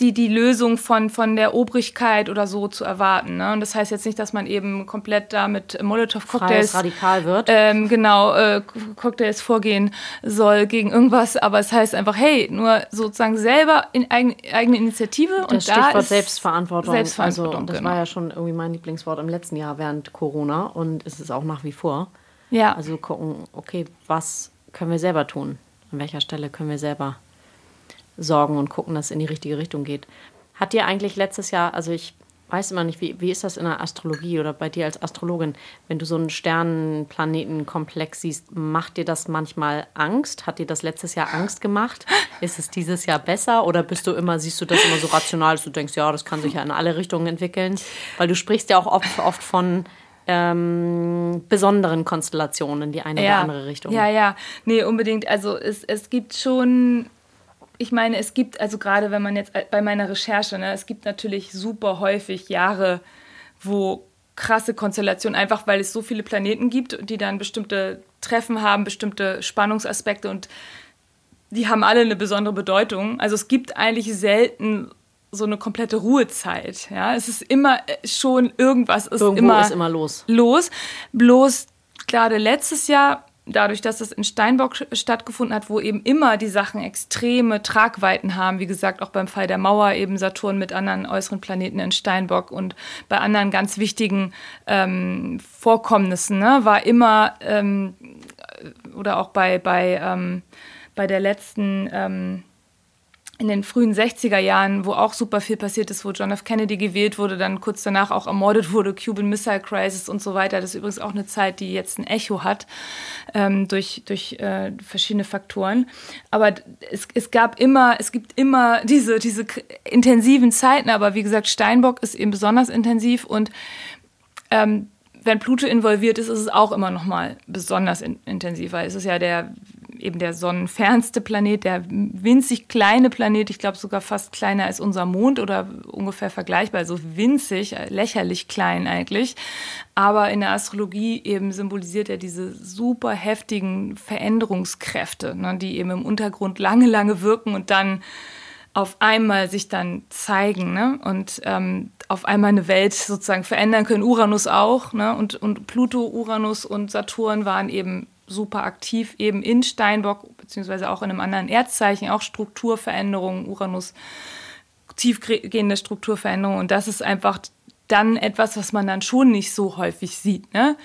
die, die Lösung von, von der Obrigkeit oder so zu erwarten. Ne? Und das heißt jetzt nicht, dass man eben komplett da mit Molotow-Cocktails radikal wird. Ähm, genau, äh, Cocktails vorgehen soll gegen irgendwas, aber es heißt einfach, hey, nur sozusagen selber in eigen, eigene Initiative das und Stichwort da ist Selbstverantwortung. Selbstverantwortung. Also, das genau. war ja schon irgendwie mein Lieblingswort im letzten Jahr während Corona und ist es auch nach wie vor. Ja. Also gucken, okay, was können wir selber tun? An welcher Stelle können wir selber sorgen und gucken, dass es in die richtige Richtung geht. Hat dir eigentlich letztes Jahr, also ich weiß immer nicht, wie, wie ist das in der Astrologie oder bei dir als Astrologin, wenn du so einen Sternenplanetenkomplex siehst, macht dir das manchmal Angst? Hat dir das letztes Jahr Angst gemacht? Ist es dieses Jahr besser oder bist du immer, siehst du das immer so rational, dass du denkst, ja, das kann sich ja in alle Richtungen entwickeln? Weil du sprichst ja auch oft, oft von ähm, besonderen Konstellationen in die eine ja. oder andere Richtung. Ja, ja, nee, unbedingt. Also es, es gibt schon ich meine, es gibt, also gerade wenn man jetzt bei meiner Recherche, ne, es gibt natürlich super häufig Jahre, wo krasse Konstellationen, einfach weil es so viele Planeten gibt, die dann bestimmte Treffen haben, bestimmte Spannungsaspekte und die haben alle eine besondere Bedeutung. Also es gibt eigentlich selten so eine komplette Ruhezeit. Ja, es ist immer schon irgendwas ist Irgendwo immer ist immer los. Los. Bloß gerade letztes Jahr dadurch, dass es in Steinbock stattgefunden hat, wo eben immer die Sachen extreme Tragweiten haben, wie gesagt, auch beim Fall der Mauer eben Saturn mit anderen äußeren Planeten in Steinbock und bei anderen ganz wichtigen ähm, Vorkommnissen, ne, war immer, ähm, oder auch bei, bei, ähm, bei der letzten ähm, in den frühen 60er Jahren, wo auch super viel passiert ist, wo John F. Kennedy gewählt wurde, dann kurz danach auch ermordet wurde, Cuban Missile Crisis und so weiter. Das ist übrigens auch eine Zeit, die jetzt ein Echo hat ähm, durch, durch äh, verschiedene Faktoren. Aber es, es gab immer, es gibt immer diese, diese intensiven Zeiten, aber wie gesagt, Steinbock ist eben besonders intensiv und ähm, wenn Pluto involviert ist, ist es auch immer noch mal besonders in, intensiv, weil es ist ja der eben der sonnenfernste Planet, der winzig kleine Planet, ich glaube sogar fast kleiner als unser Mond oder ungefähr vergleichbar, also winzig, lächerlich klein eigentlich. Aber in der Astrologie eben symbolisiert er diese super heftigen Veränderungskräfte, ne, die eben im Untergrund lange, lange wirken und dann auf einmal sich dann zeigen ne? und ähm, auf einmal eine Welt sozusagen verändern können. Uranus auch ne? und, und Pluto, Uranus und Saturn waren eben super aktiv eben in Steinbock, beziehungsweise auch in einem anderen Erdzeichen, auch Strukturveränderungen, Uranus, tiefgehende Strukturveränderungen. Und das ist einfach dann etwas, was man dann schon nicht so häufig sieht. Ne?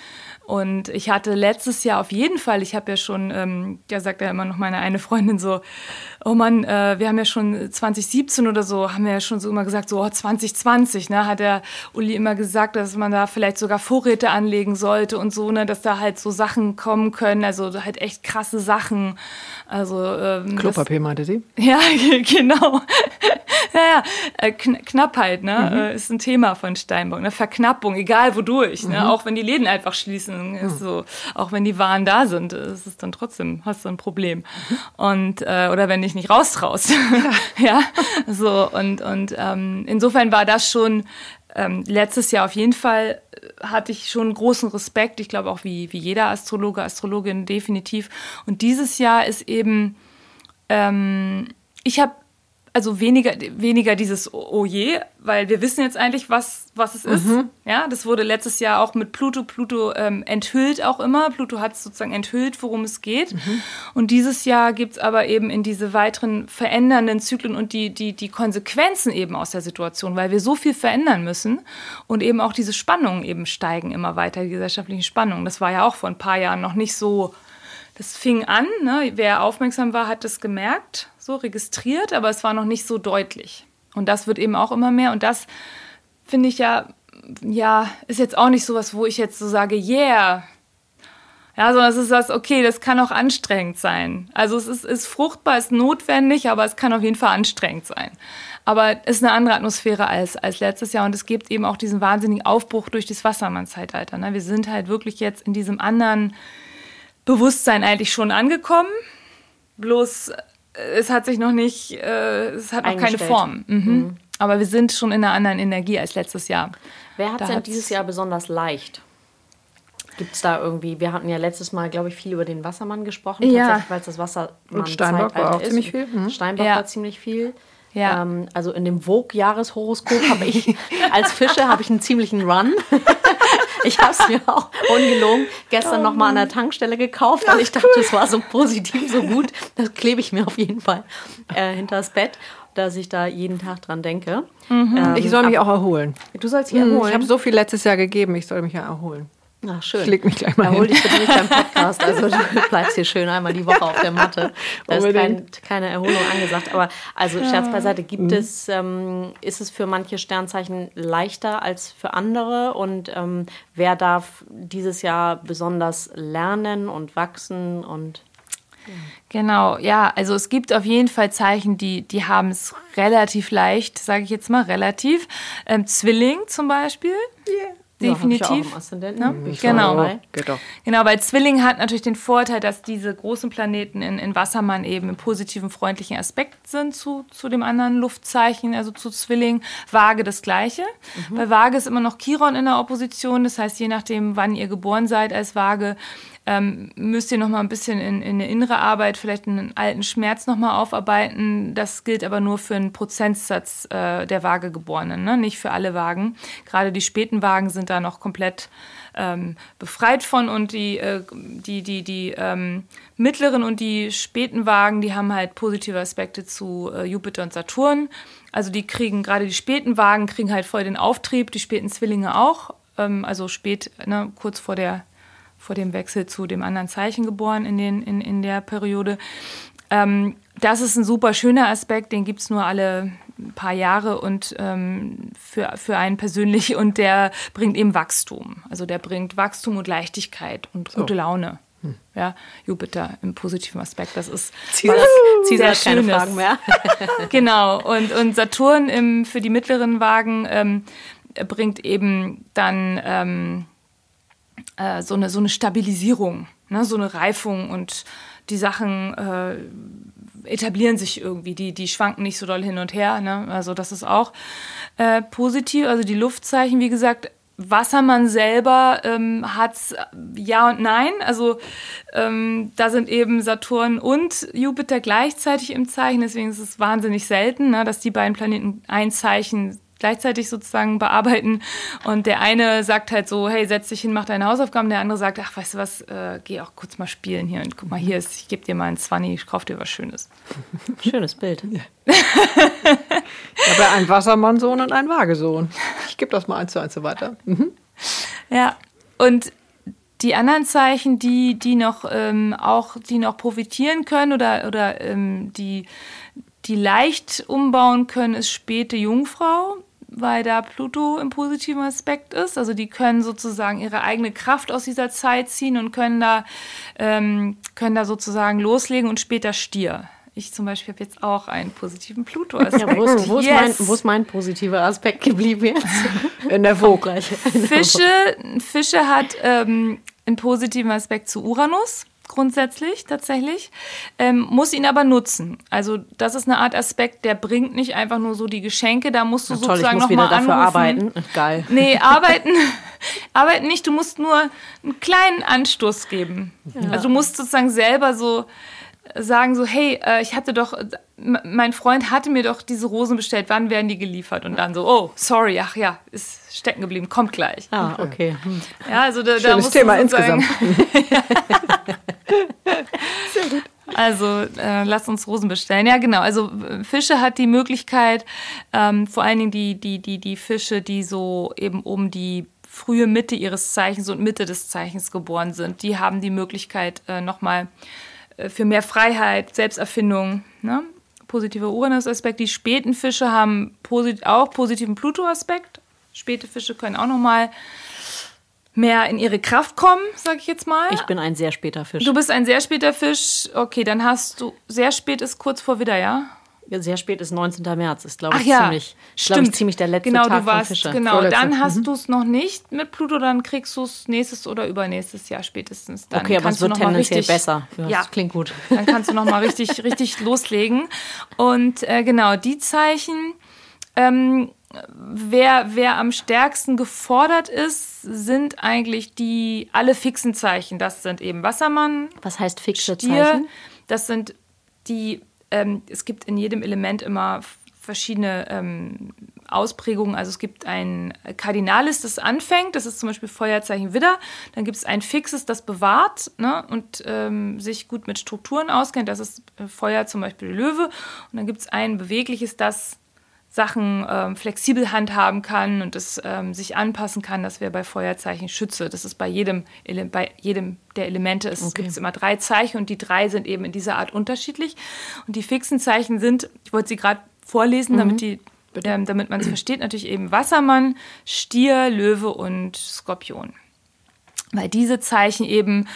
Und ich hatte letztes Jahr auf jeden Fall, ich habe ja schon, ähm, ja sagt ja immer noch meine eine Freundin so, oh Mann, äh, wir haben ja schon 2017 oder so, haben wir ja schon so immer gesagt, so oh, 2020, ne, hat der Uli immer gesagt, dass man da vielleicht sogar Vorräte anlegen sollte und so, ne, dass da halt so Sachen kommen können, also halt echt krasse Sachen. Also ähm, Klopapier das, meinte sie? Ja, genau. ja, ja, äh, Knappheit, ne, mhm. äh, ist ein Thema von Steinbock, ne, Verknappung, egal wodurch, ne, mhm. auch wenn die Läden einfach schließen Ist hm. so, auch wenn die Waren da sind, ist es dann trotzdem, hast du ein Problem. Und, äh, oder wenn dich nicht raustraust. ja, so, und, und ähm, insofern war das schon ähm, letztes Jahr auf jeden Fall äh, hatte ich schon großen Respekt. Ich glaube auch wie, wie jeder Astrologe, Astrologin definitiv. Und dieses Jahr ist eben, ähm, ich habe also weniger, weniger dieses Oh je, weil wir wissen jetzt eigentlich, was, was es ist. Mhm. Ja, das wurde letztes Jahr auch mit Pluto. Pluto ähm, enthüllt auch immer. Pluto hat sozusagen enthüllt, worum es geht. Mhm. Und dieses Jahr gibt's aber eben in diese weiteren verändernden Zyklen und die, die, die Konsequenzen eben aus der Situation, weil wir so viel verändern müssen und eben auch diese Spannungen eben steigen immer weiter, die gesellschaftlichen Spannungen. Das war ja auch vor ein paar Jahren noch nicht so das fing an, ne? wer aufmerksam war, hat das gemerkt, so registriert, aber es war noch nicht so deutlich. Und das wird eben auch immer mehr. Und das finde ich ja, ja, ist jetzt auch nicht so was, wo ich jetzt so sage, yeah. Ja, sondern es ist was, okay, das kann auch anstrengend sein. Also es ist, ist fruchtbar, ist notwendig, aber es kann auf jeden Fall anstrengend sein. Aber es ist eine andere Atmosphäre als, als letztes Jahr und es gibt eben auch diesen wahnsinnigen Aufbruch durch das Wassermann-Zeitalter. Ne? Wir sind halt wirklich jetzt in diesem anderen Bewusstsein eigentlich schon angekommen. Bloß äh, es hat sich noch nicht, äh, es hat noch keine Form. Mhm. Mhm. Aber wir sind schon in einer anderen Energie als letztes Jahr. Wer hat es denn dieses Jahr besonders leicht? Gibt es da irgendwie, wir hatten ja letztes Mal, glaube ich, viel über den Wassermann gesprochen, ja. weil es das Wassermann Und Steinbock war auch ziemlich viel. Mhm. Steinbock ja. war ziemlich viel. Ja. Ähm, also in dem Vogue-Jahreshoroskop habe ich als Fische habe ich einen ziemlichen Run. ich habe es mir auch ungelogen gestern oh, nochmal an der Tankstelle gekauft, weil ich dachte, es war so positiv, so gut. Das klebe ich mir auf jeden Fall äh, das Bett dass ich da jeden Tag dran denke. Mhm. Ähm, ich soll mich auch erholen. Du sollst dich erholen. Ich habe so viel letztes Jahr gegeben, ich soll mich ja erholen. Ach, schön. Ich leg mich gleich mal Erhol dich bitte nicht beim Podcast. Also du bleibst hier schön einmal die Woche auf der Matte. Da ist kein, keine Erholung angesagt. Aber also. Scherz beiseite, gibt mhm. es, ähm, ist es für manche Sternzeichen leichter als für andere? Und ähm, wer darf dieses Jahr besonders lernen und wachsen und Genau, ja, also es gibt auf jeden Fall Zeichen, die, die haben es relativ leicht, sage ich jetzt mal relativ. Ähm, Zwilling zum Beispiel. Yeah definitiv. Ja, ne? Genau. genau, weil Zwilling hat natürlich den Vorteil, dass diese großen Planeten in, in Wassermann eben im positiven, freundlichen Aspekt sind zu, zu dem anderen Luftzeichen, also zu Zwilling. Waage das Gleiche. Mhm. Bei Waage ist immer noch Chiron in der Opposition, das heißt, je nachdem, wann ihr geboren seid als Waage, ähm, müsst ihr noch mal ein bisschen in, in eine innere Arbeit, vielleicht einen alten Schmerz noch mal aufarbeiten. Das gilt aber nur für einen Prozentsatz äh, der Waagegeborenen, ne? nicht für alle Wagen. Gerade die späten Wagen sind da noch komplett ähm, befreit von und die, äh, die, die, die ähm, mittleren und die späten Wagen, die haben halt positive Aspekte zu äh, Jupiter und Saturn. Also die kriegen, gerade die späten Wagen kriegen halt voll den Auftrieb, die späten Zwillinge auch. Ähm, also spät, ne, kurz vor der vor dem Wechsel zu dem anderen Zeichen geboren in, den, in, in der Periode. Ähm, das ist ein super schöner Aspekt, den gibt es nur alle paar Jahre und ähm, für, für einen persönlich und der bringt eben Wachstum. Also der bringt Wachstum und Leichtigkeit und so. gute Laune. Hm. Ja, Jupiter im positiven Aspekt, das ist Caesar, Caesar keine Fragen mehr. genau, und, und Saturn im, für die mittleren Wagen ähm, bringt eben dann ähm, äh, so, eine, so eine Stabilisierung, ne? so eine Reifung und die Sachen äh, etablieren sich irgendwie, die, die schwanken nicht so doll hin und her. Ne? Also das ist auch äh, positiv. Also die Luftzeichen, wie gesagt, Wassermann selber ähm, hat ja und nein. Also ähm, da sind eben Saturn und Jupiter gleichzeitig im Zeichen. Deswegen ist es wahnsinnig selten, ne, dass die beiden Planeten ein Zeichen gleichzeitig sozusagen bearbeiten. Und der eine sagt halt so, hey, setz dich hin, mach deine Hausaufgaben. Der andere sagt, ach, weißt du was, äh, geh auch kurz mal spielen hier. Und guck mal, hier ist, ich gebe dir mal ein Zwanni, ich kauf dir was Schönes. Schönes Bild. Ja. ich habe einen Wassermannsohn und einen Waagesohn. Ich gebe das mal eins zu eins so weiter. Mhm. Ja, und die anderen Zeichen, die, die noch ähm, auch, die noch profitieren können oder, oder ähm, die, die leicht umbauen können, ist späte Jungfrau weil da Pluto im positiven Aspekt ist. Also die können sozusagen ihre eigene Kraft aus dieser Zeit ziehen und können da, ähm, können da sozusagen loslegen und später Stier. Ich zum Beispiel habe jetzt auch einen positiven Pluto-Aspekt. Ja, wo, ist, wo, yes. ist mein, wo ist mein positiver Aspekt geblieben jetzt? In der Vogue. Fische, Fische hat ähm, einen positiven Aspekt zu Uranus grundsätzlich tatsächlich, ähm, muss ihn aber nutzen. Also das ist eine Art Aspekt, der bringt nicht einfach nur so die Geschenke, da musst du Na toll, sozusagen nochmal dafür arbeiten. Geil. Nee, arbeiten, arbeiten nicht, du musst nur einen kleinen Anstoß geben. Ja. Also du musst sozusagen selber so sagen so, hey, äh, ich hatte doch, mein Freund hatte mir doch diese Rosen bestellt, wann werden die geliefert? Und dann so, oh, sorry, ach ja, ist stecken geblieben, kommt gleich. Ah, okay. Ja, also da, Schönes da Thema insgesamt. Sehr gut. Also äh, lasst uns Rosen bestellen. Ja, genau. Also Fische hat die Möglichkeit, ähm, vor allen Dingen die, die, die, die Fische, die so eben um die frühe Mitte ihres Zeichens und Mitte des Zeichens geboren sind, die haben die Möglichkeit, äh, nochmal äh, für mehr Freiheit, Selbsterfindung, ne? positiver Uranus-Aspekt. Die späten Fische haben posit auch positiven Pluto-Aspekt. Späte Fische können auch nochmal mehr in ihre Kraft kommen, sag ich jetzt mal. Ich bin ein sehr später Fisch. Du bist ein sehr später Fisch. Okay, dann hast du sehr spät ist kurz vor Widder, ja? Ja, sehr spät ist 19. März, ist glaube ich ja, ziemlich, stimmt. Ich, ziemlich der letzte genau, Tag du warst, von Fische. Genau, Vorletzte. dann hast mhm. du es noch nicht mit Pluto, dann kriegst du es nächstes oder übernächstes Jahr spätestens. Dann okay, aber es wird tendenziell richtig, besser. Ja, ja, klingt gut. Dann kannst du noch mal richtig, richtig loslegen. Und äh, genau, die Zeichen, ähm, wer, wer am stärksten gefordert ist, sind eigentlich die alle fixen Zeichen. Das sind eben Wassermann. Was heißt fixe Stier, Zeichen? Das sind die ähm, es gibt in jedem Element immer verschiedene ähm, Ausprägungen. Also es gibt ein Kardinalis, das anfängt, das ist zum Beispiel Feuerzeichen Widder. Dann gibt es ein Fixes, das bewahrt ne, und ähm, sich gut mit Strukturen auskennt. Das ist äh, Feuer zum Beispiel Löwe. Und dann gibt es ein Bewegliches, das Sachen ähm, flexibel handhaben kann und es ähm, sich anpassen kann. Das wäre bei Feuerzeichen Schütze. Das ist bei jedem, bei jedem der Elemente. Es okay. gibt immer drei Zeichen und die drei sind eben in dieser Art unterschiedlich. Und die fixen Zeichen sind, ich wollte sie gerade vorlesen, mhm. damit die ähm, damit man es versteht, natürlich eben Wassermann, Stier, Löwe und Skorpion weil diese Zeichen eben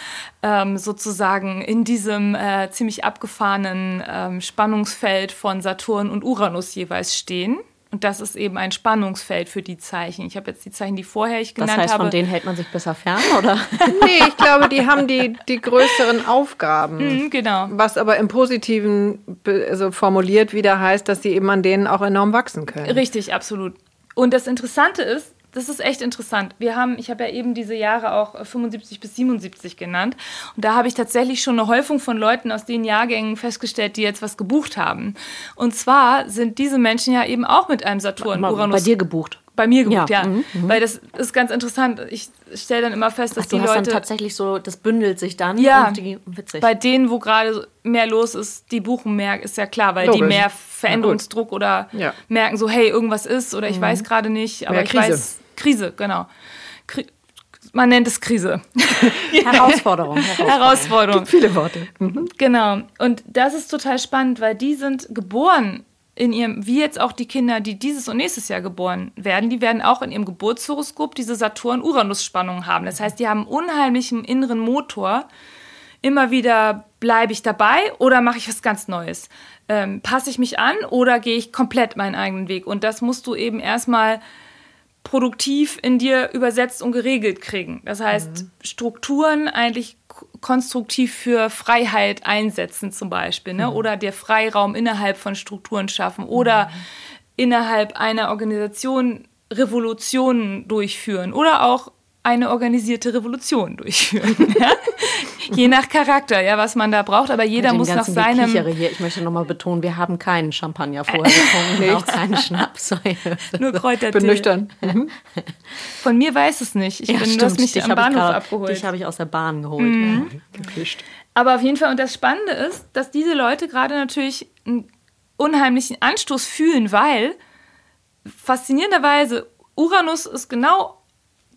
ähm, sozusagen in diesem äh, ziemlich abgefahrenen ähm, Spannungsfeld von Saturn und Uranus jeweils stehen. Und das ist eben ein Spannungsfeld für die Zeichen. Ich habe jetzt die Zeichen, die vorher ich genannt habe. Das heißt, von denen hält man sich besser fern, oder? nee, ich glaube, die haben die, die größeren Aufgaben. Mhm, genau. Was aber im Positiven also formuliert wieder heißt, dass sie eben an denen auch enorm wachsen können. Richtig, absolut. Und das Interessante ist, das ist echt interessant. Wir haben, ich habe ja eben diese Jahre auch 75 bis 77 genannt. Und da habe ich tatsächlich schon eine Häufung von Leuten aus den Jahrgängen festgestellt, die jetzt was gebucht haben. Und zwar sind diese Menschen ja eben auch mit einem Saturn-Uranus. Bei dir gebucht bei mir gebucht, ja. ja. Mhm, mhm. Weil das ist ganz interessant. Ich stelle dann immer fest, dass Ach, die Leute. Dann tatsächlich so, das bündelt sich dann. Ja. Die, witzig. Bei denen, wo gerade mehr los ist, die buchen mehr, ist ja klar, weil Logisch. die mehr Veränderungsdruck oder ja. merken so, hey, irgendwas ist oder ich mhm. weiß gerade nicht, aber mehr ich Krise. weiß. Krise, genau. Kri man nennt es Krise. Herausforderung. Herausforderung. Herausforderung. viele Worte. Mhm. Genau. Und das ist total spannend, weil die sind geboren in ihrem, wie jetzt auch die Kinder, die dieses und nächstes Jahr geboren werden, die werden auch in ihrem Geburtshoroskop diese Saturn-Uranus-Spannung haben. Das heißt, die haben einen unheimlichen inneren Motor. Immer wieder bleibe ich dabei oder mache ich was ganz Neues? Ähm, passe ich mich an oder gehe ich komplett meinen eigenen Weg? Und das musst du eben erstmal produktiv in dir übersetzt und geregelt kriegen. Das heißt, mhm. Strukturen eigentlich konstruktiv für Freiheit einsetzen zum Beispiel, ne? Mhm. oder der Freiraum innerhalb von Strukturen schaffen oder mhm. innerhalb einer Organisation Revolutionen durchführen oder auch eine organisierte Revolution durchführen. Ja? Je nach Charakter, ja, was man da braucht. Aber jeder muss nach seinem. Hier. Ich möchte nochmal betonen, wir haben keinen Champagner vorher getrunken, auch keinen Schnaps. Nur Kräutertee. Bin nüchtern. Mhm. Von mir weiß es nicht. Ich ja, bin, das mich am Bahnhof grad, abgeholt. Dich habe ich aus der Bahn geholt. Mhm. Ja. Gefischt. Aber auf jeden Fall, und das Spannende ist, dass diese Leute gerade natürlich einen unheimlichen Anstoß fühlen, weil faszinierenderweise Uranus ist genau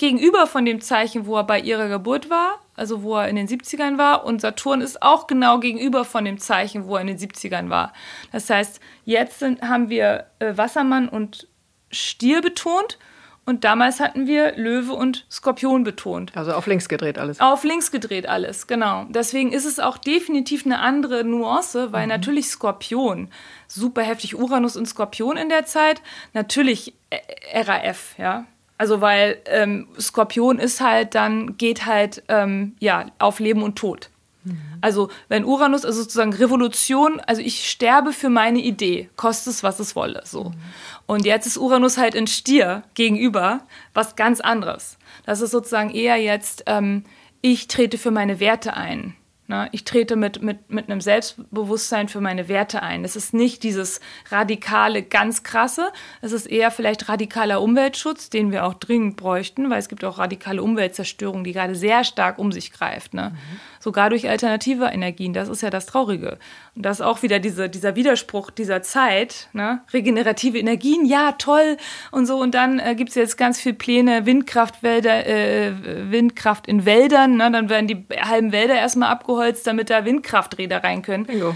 gegenüber von dem Zeichen, wo er bei ihrer Geburt war, also wo er in den 70ern war. Und Saturn ist auch genau gegenüber von dem Zeichen, wo er in den 70ern war. Das heißt, jetzt sind, haben wir äh, Wassermann und Stier betont. Und damals hatten wir Löwe und Skorpion betont. Also auf links gedreht alles. Auf links gedreht alles, genau. Deswegen ist es auch definitiv eine andere Nuance, weil mhm. natürlich Skorpion, super heftig Uranus und Skorpion in der Zeit, natürlich äh, RAF, ja. Also weil ähm, Skorpion ist halt dann, geht halt ähm, ja, auf Leben und Tod. Mhm. Also wenn Uranus, also sozusagen Revolution, also ich sterbe für meine Idee, kostet es, was es wolle. So. Mhm. Und jetzt ist Uranus halt in Stier gegenüber was ganz anderes. Das ist sozusagen eher jetzt, ähm, ich trete für meine Werte ein. Ne? Ich trete mit, mit, mit einem Selbstbewusstsein für meine Werte ein. Es ist nicht dieses radikale, ganz krasse. Es ist eher vielleicht radikaler Umweltschutz, den wir auch dringend bräuchten, weil es gibt auch radikale Umweltzerstörung, die gerade sehr stark um sich greift. Ne? Mhm. Sogar durch alternative Energien. Das ist ja das Traurige. Und das ist auch wieder diese, dieser Widerspruch dieser Zeit. Ne? Regenerative Energien, ja, toll und so. Und dann äh, gibt es jetzt ganz viele Pläne, Windkraftwälder, äh, Windkraft in Wäldern. Ne? Dann werden die halben Wälder erstmal abgeholzt, damit da Windkrafträder rein können. Bingo.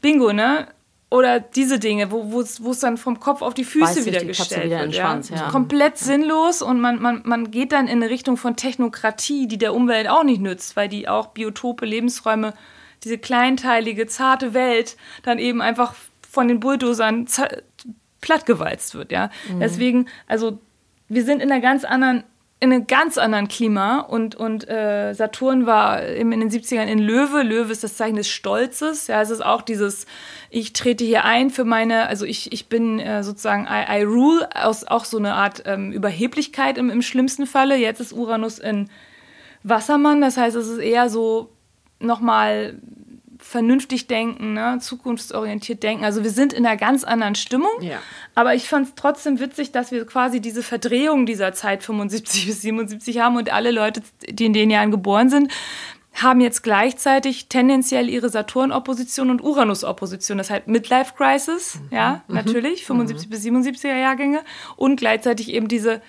Bingo, ne? Oder diese Dinge, wo es dann vom Kopf auf die Füße Weiß wieder gestellt wieder wird. Ja? Schwanz, ja. Komplett sinnlos und man, man, man geht dann in eine Richtung von Technokratie, die der Umwelt auch nicht nützt, weil die auch Biotope, Lebensräume, diese kleinteilige, zarte Welt dann eben einfach von den Bulldozern plattgewalzt wird. Ja? Mhm. Deswegen, also wir sind in einer ganz anderen in einem ganz anderen Klima und, und äh, Saturn war in den 70ern in Löwe. Löwe ist das Zeichen des Stolzes. Ja, es ist auch dieses, ich trete hier ein für meine, also ich, ich bin äh, sozusagen I, I rule, aus, auch so eine Art ähm, Überheblichkeit im, im schlimmsten Falle. Jetzt ist Uranus in Wassermann, das heißt, es ist eher so nochmal vernünftig denken, ne? zukunftsorientiert denken. Also wir sind in einer ganz anderen Stimmung. Ja. Aber ich fand es trotzdem witzig, dass wir quasi diese Verdrehung dieser Zeit 75 bis 77 haben und alle Leute, die in den Jahren geboren sind, haben jetzt gleichzeitig tendenziell ihre Saturn-Opposition und Uranus-Opposition. Das heißt Midlife Crisis, mhm. ja, mhm. natürlich, 75 mhm. bis 77er Jahrgänge und gleichzeitig eben diese,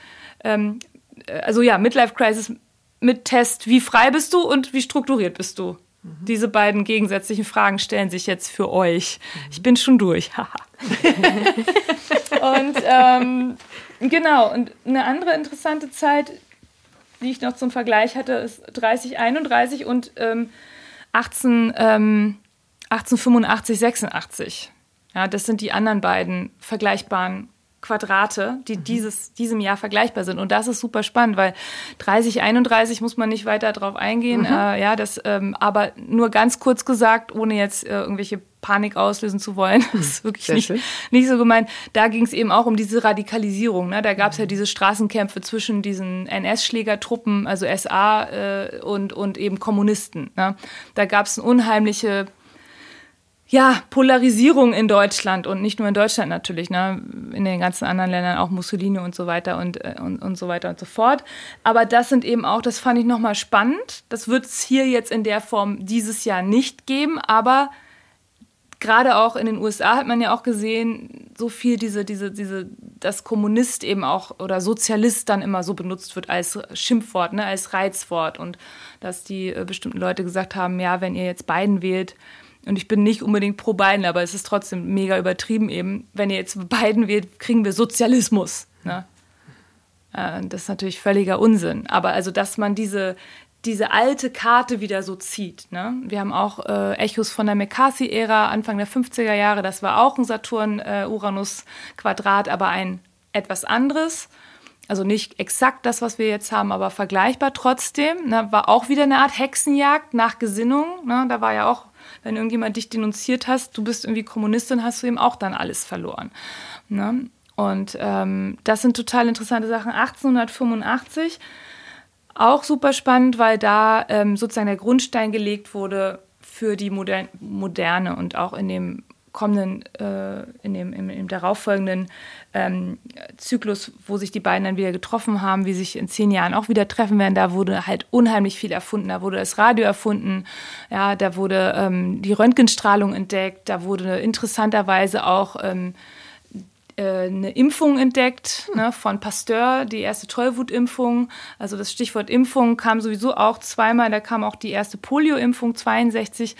ähm, äh, also ja, Midlife Crisis mit Test, wie frei bist du und wie strukturiert bist du. Mhm. Diese beiden gegensätzlichen Fragen stellen sich jetzt für euch. Mhm. Ich bin schon durch. und ähm, genau, und eine andere interessante Zeit, die ich noch zum Vergleich hatte, ist 3031 und ähm, 18, ähm, 1885, 86. Ja, das sind die anderen beiden vergleichbaren Quadrate, die mhm. dieses, diesem Jahr vergleichbar sind. Und das ist super spannend, weil 30, 31 muss man nicht weiter drauf eingehen. Mhm. Äh, ja, das, ähm, aber nur ganz kurz gesagt, ohne jetzt äh, irgendwelche Panik auslösen zu wollen. Das ist wirklich nicht, nicht so gemeint. Da ging es eben auch um diese Radikalisierung. Ne? Da gab es ja mhm. diese Straßenkämpfe zwischen diesen NS-Schlägertruppen, also SA äh, und, und eben Kommunisten. Ne? Da gab es eine unheimliche ja, Polarisierung in Deutschland und nicht nur in Deutschland natürlich, ne, in den ganzen anderen Ländern auch Mussolini und so weiter und, äh, und, und so weiter und so fort. Aber das sind eben auch, das fand ich nochmal spannend. Das wird es hier jetzt in der Form dieses Jahr nicht geben, aber gerade auch in den USA hat man ja auch gesehen, so viel diese, diese, diese, dass Kommunist eben auch oder Sozialist dann immer so benutzt wird als Schimpfwort, ne, als Reizwort und dass die äh, bestimmten Leute gesagt haben, ja, wenn ihr jetzt Biden wählt, und ich bin nicht unbedingt pro Biden, aber es ist trotzdem mega übertrieben eben. Wenn ihr jetzt Biden wählt, kriegen wir Sozialismus. Ne? Äh, das ist natürlich völliger Unsinn. Aber also, dass man diese, diese alte Karte wieder so zieht. Ne? Wir haben auch äh, Echos von der McCarthy-Ära, Anfang der 50er Jahre. Das war auch ein Saturn-Uranus-Quadrat, aber ein etwas anderes. Also nicht exakt das, was wir jetzt haben, aber vergleichbar trotzdem. Ne? War auch wieder eine Art Hexenjagd nach Gesinnung. Ne? Da war ja auch wenn irgendjemand dich denunziert hast, du bist irgendwie Kommunistin, hast du eben auch dann alles verloren. Ne? Und ähm, das sind total interessante Sachen. 1885, auch super spannend, weil da ähm, sozusagen der Grundstein gelegt wurde für die Moderne, Moderne und auch in dem kommenden, äh, in dem im, im darauffolgenden ähm, Zyklus, wo sich die beiden dann wieder getroffen haben, wie sich in zehn Jahren auch wieder treffen werden, da wurde halt unheimlich viel erfunden. Da wurde das Radio erfunden, ja, da wurde ähm, die Röntgenstrahlung entdeckt, da wurde interessanterweise auch ähm, äh, eine Impfung entdeckt ne, von Pasteur, die erste Tollwutimpfung. Also das Stichwort Impfung kam sowieso auch zweimal. Da kam auch die erste Polio-Impfung 62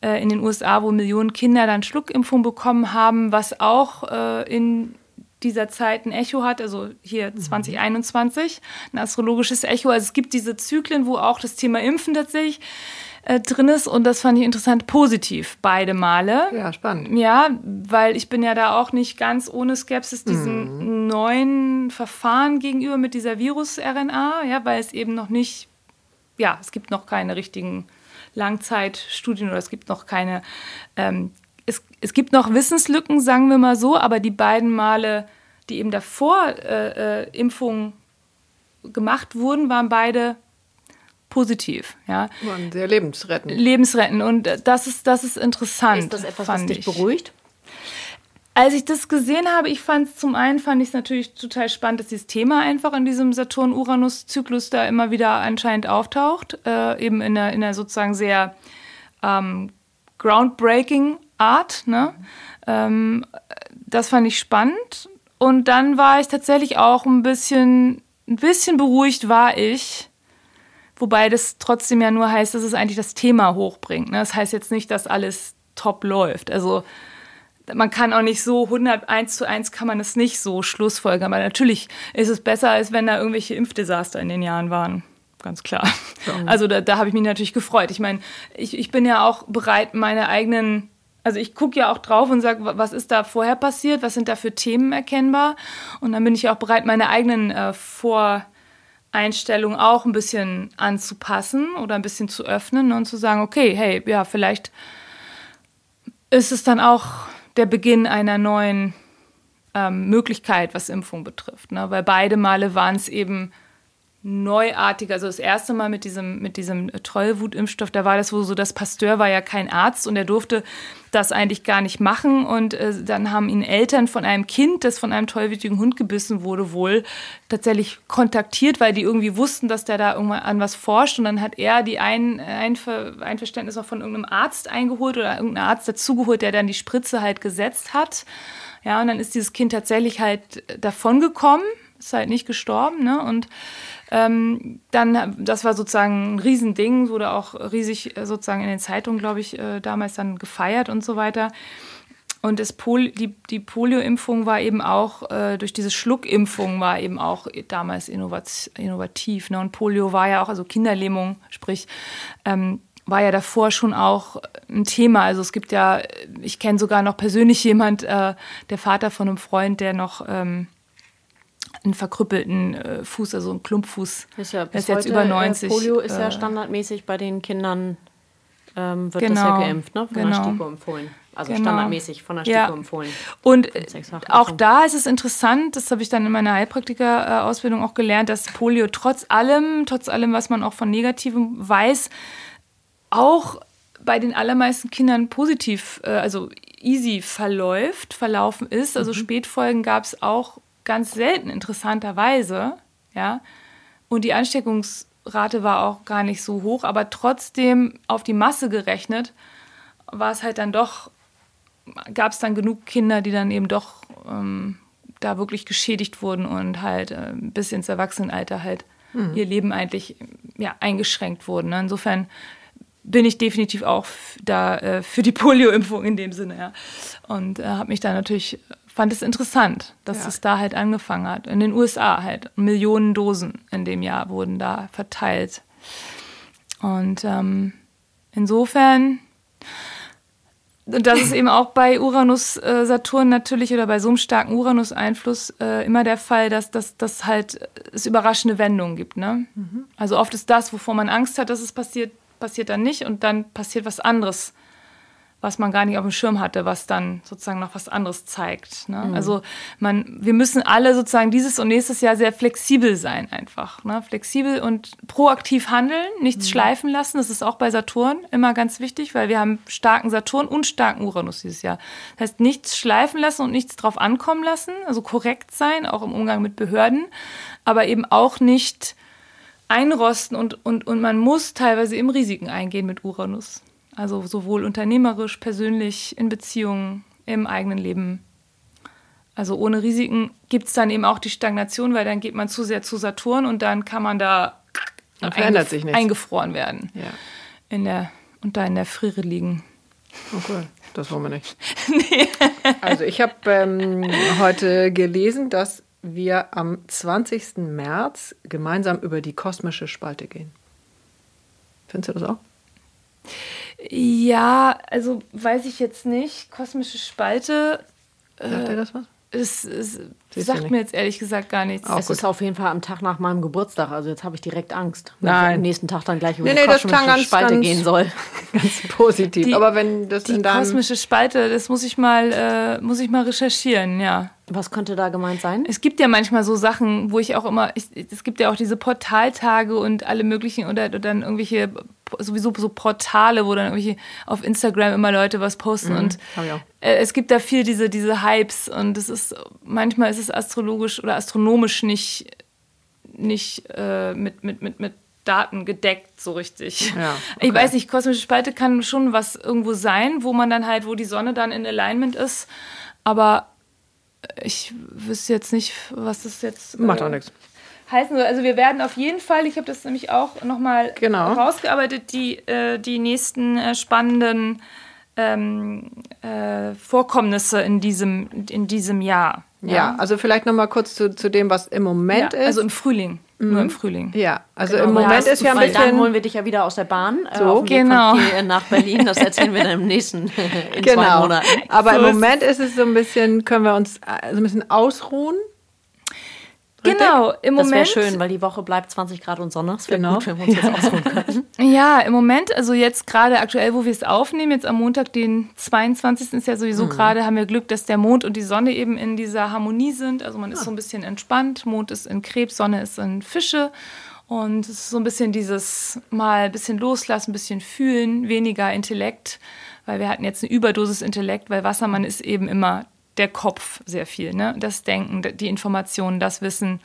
äh, in den USA, wo Millionen Kinder dann Schluckimpfung bekommen haben, was auch äh, in dieser Zeit ein Echo hat, also hier 2021, mhm. ein astrologisches Echo. Also es gibt diese Zyklen, wo auch das Thema Impfen tatsächlich äh, drin ist und das fand ich interessant positiv, beide Male. Ja, spannend. Ja, weil ich bin ja da auch nicht ganz ohne Skepsis diesen mhm. neuen Verfahren gegenüber mit dieser Virus-RNA, ja, weil es eben noch nicht, ja, es gibt noch keine richtigen Langzeitstudien oder es gibt noch keine, ähm, es, es gibt noch Wissenslücken, sagen wir mal so, aber die beiden Male, die eben davor äh, äh, Impfungen gemacht wurden, waren beide positiv. Ja. Waren sehr lebensrettend. Lebensrettend und das ist, das ist interessant. Ist das etwas, was dich beruhigt? Als ich das gesehen habe, ich fand es zum einen fand ich es natürlich total spannend, dass dieses Thema einfach in diesem Saturn-Uranus-Zyklus da immer wieder anscheinend auftaucht, äh, eben in einer, in einer sozusagen sehr ähm, groundbreaking Art. Ne? Ähm, das fand ich spannend. Und dann war ich tatsächlich auch ein bisschen, ein bisschen beruhigt war ich, wobei das trotzdem ja nur heißt, dass es eigentlich das Thema hochbringt. Ne? Das heißt jetzt nicht, dass alles top läuft. Also man kann auch nicht so 101 zu 1 kann man es nicht so schlussfolgern. Aber natürlich ist es besser, als wenn da irgendwelche Impfdesaster in den Jahren waren. Ganz klar. Also da, da habe ich mich natürlich gefreut. Ich meine, ich, ich bin ja auch bereit, meine eigenen also ich gucke ja auch drauf und sage, was ist da vorher passiert, was sind da für Themen erkennbar. Und dann bin ich auch bereit, meine eigenen äh, Voreinstellungen auch ein bisschen anzupassen oder ein bisschen zu öffnen und zu sagen, okay, hey, ja, vielleicht ist es dann auch der Beginn einer neuen ähm, Möglichkeit, was Impfung betrifft. Ne? Weil beide Male waren es eben neuartig. Also das erste Mal mit diesem, mit diesem Tollwutimpfstoff, da war das wohl so, das Pasteur war ja kein Arzt und er durfte das eigentlich gar nicht machen. Und äh, dann haben ihn Eltern von einem Kind, das von einem tollwütigen Hund gebissen wurde, wohl tatsächlich kontaktiert, weil die irgendwie wussten, dass der da irgendwann an was forscht. Und dann hat er die ein, Einver Einverständnis auch von irgendeinem Arzt eingeholt oder irgendeinen Arzt dazugeholt, der dann die Spritze halt gesetzt hat. Ja, und dann ist dieses Kind tatsächlich halt davongekommen, ist halt nicht gestorben, ne? Und ähm, dann, das war sozusagen ein Riesending, wurde auch riesig äh, sozusagen in den Zeitungen, glaube ich, äh, damals dann gefeiert und so weiter. Und das Pol die, die Polio-Impfung war eben auch, äh, durch diese Schluckimpfung war eben auch damals innovat innovativ. Ne? Und Polio war ja auch, also Kinderlähmung, sprich, ähm, war ja davor schon auch ein Thema. Also es gibt ja, ich kenne sogar noch persönlich jemand, äh, der Vater von einem Freund, der noch ähm, einen verkrüppelten äh, Fuß, also einen Klumpfuß. Ist ja bis ist jetzt heute, über 90. Äh, Polio ist ja äh, standardmäßig bei den Kindern, ähm, wird genau, das ja genau, geimpft, ne? von genau. der STIKO empfohlen. Also genau. standardmäßig von der STIKO ja. empfohlen. Und auch da ist es interessant, das habe ich dann in meiner Heilpraktiker-Ausbildung auch gelernt, dass Polio trotz allem, trotz allem, was man auch von Negativem weiß, auch bei den allermeisten Kindern positiv, äh, also easy verläuft, verlaufen ist. Also mhm. Spätfolgen gab es auch ganz selten interessanterweise, ja. Und die Ansteckungsrate war auch gar nicht so hoch, aber trotzdem auf die Masse gerechnet war es halt dann doch, gab es dann genug Kinder, die dann eben doch ähm, da wirklich geschädigt wurden und halt äh, bis ins Erwachsenenalter halt mhm. ihr Leben eigentlich ja, eingeschränkt wurden. Ne? Insofern bin ich definitiv auch da äh, für die Polio-Impfung in dem Sinne, ja. Und äh, habe mich da natürlich fand es interessant, dass ja. es da halt angefangen hat. In den USA halt. Millionen Dosen in dem Jahr wurden da verteilt. Und ähm, insofern, und das ist eben auch bei Uranus äh, Saturn natürlich oder bei so einem starken Uranus-Einfluss äh, immer der Fall, dass, dass, dass halt es überraschende Wendungen gibt. Ne? Mhm. Also oft ist das, wovor man Angst hat, dass es passiert, passiert dann nicht und dann passiert was anderes was man gar nicht auf dem Schirm hatte, was dann sozusagen noch was anderes zeigt. Ne? Mhm. Also man, wir müssen alle sozusagen dieses und nächstes Jahr sehr flexibel sein einfach. Ne? Flexibel und proaktiv handeln, nichts mhm. schleifen lassen. Das ist auch bei Saturn immer ganz wichtig, weil wir haben starken Saturn und starken Uranus dieses Jahr. Das heißt, nichts schleifen lassen und nichts drauf ankommen lassen, also korrekt sein, auch im Umgang mit Behörden, aber eben auch nicht einrosten und, und, und man muss teilweise im Risiken eingehen mit Uranus. Also sowohl unternehmerisch, persönlich, in Beziehungen, im eigenen Leben. Also ohne Risiken gibt es dann eben auch die Stagnation, weil dann geht man zu sehr zu Saturn und dann kann man da dann verändert sich nichts. eingefroren werden. Ja. In der, und da in der Friere liegen. Okay, oh das wollen wir nicht. nee. Also ich habe ähm, heute gelesen, dass wir am 20. März gemeinsam über die kosmische Spalte gehen. Findest du das auch? Ja, also weiß ich jetzt nicht. Kosmische Spalte. Sagt äh, dir das was? Es, es sagt mir jetzt ehrlich gesagt gar nichts. Auch es gut. ist auf jeden Fall am Tag nach meinem Geburtstag. Also jetzt habe ich direkt Angst, wenn Nein. ich am nächsten Tag dann gleich über nee, die nee, kosmische ganz, Spalte ganz, gehen soll. Ganz positiv. Die, Aber wenn das die kosmische Spalte, das muss ich mal, äh, muss ich mal recherchieren, ja. Was könnte da gemeint sein? Es gibt ja manchmal so Sachen, wo ich auch immer, ich, es gibt ja auch diese Portaltage und alle möglichen oder, oder dann irgendwelche sowieso so Portale, wo dann irgendwelche auf Instagram immer Leute was posten mhm, und äh, es gibt da viel diese diese Hypes und es ist manchmal ist es astrologisch oder astronomisch nicht nicht äh, mit mit mit mit Daten gedeckt, so richtig. Ja, okay. Ich weiß nicht, kosmische Spalte kann schon was irgendwo sein, wo man dann halt, wo die Sonne dann in Alignment ist, aber ich wüsste jetzt nicht, was das jetzt. Macht auch äh, nichts. Heißen soll. Also wir werden auf jeden Fall, ich habe das nämlich auch nochmal genau. rausgearbeitet, die, äh, die nächsten äh, spannenden ähm, äh, Vorkommnisse in diesem, in diesem Jahr. Ja, ja also vielleicht nochmal kurz zu, zu dem, was im Moment ja, ist. Also im Frühling. Mhm. Nur im Frühling. Ja, also genau. im Moment ja, ist ja ein bisschen. Dann holen wir dich ja wieder aus der Bahn. Äh, so, genau. nach Berlin. Das erzählen wir dann im nächsten in genau. zwei Monaten. Aber so im Moment ist es so ein bisschen, können wir uns äh, so ein bisschen ausruhen. Genau, im Moment. Das wäre schön, weil die Woche bleibt 20 Grad und Sonne. Das wäre genau. gut, wenn wir uns jetzt ausruhen könnten. Ja, im Moment, also jetzt gerade aktuell, wo wir es aufnehmen, jetzt am Montag, den 22. ist ja sowieso mhm. gerade, haben wir Glück, dass der Mond und die Sonne eben in dieser Harmonie sind. Also man ist ah. so ein bisschen entspannt. Mond ist in Krebs, Sonne ist in Fische. Und es ist so ein bisschen dieses mal ein bisschen loslassen, ein bisschen fühlen, weniger Intellekt, weil wir hatten jetzt eine Überdosis Intellekt, weil Wassermann ist eben immer der Kopf sehr viel, ne? Das Denken, die Informationen, das Wissen,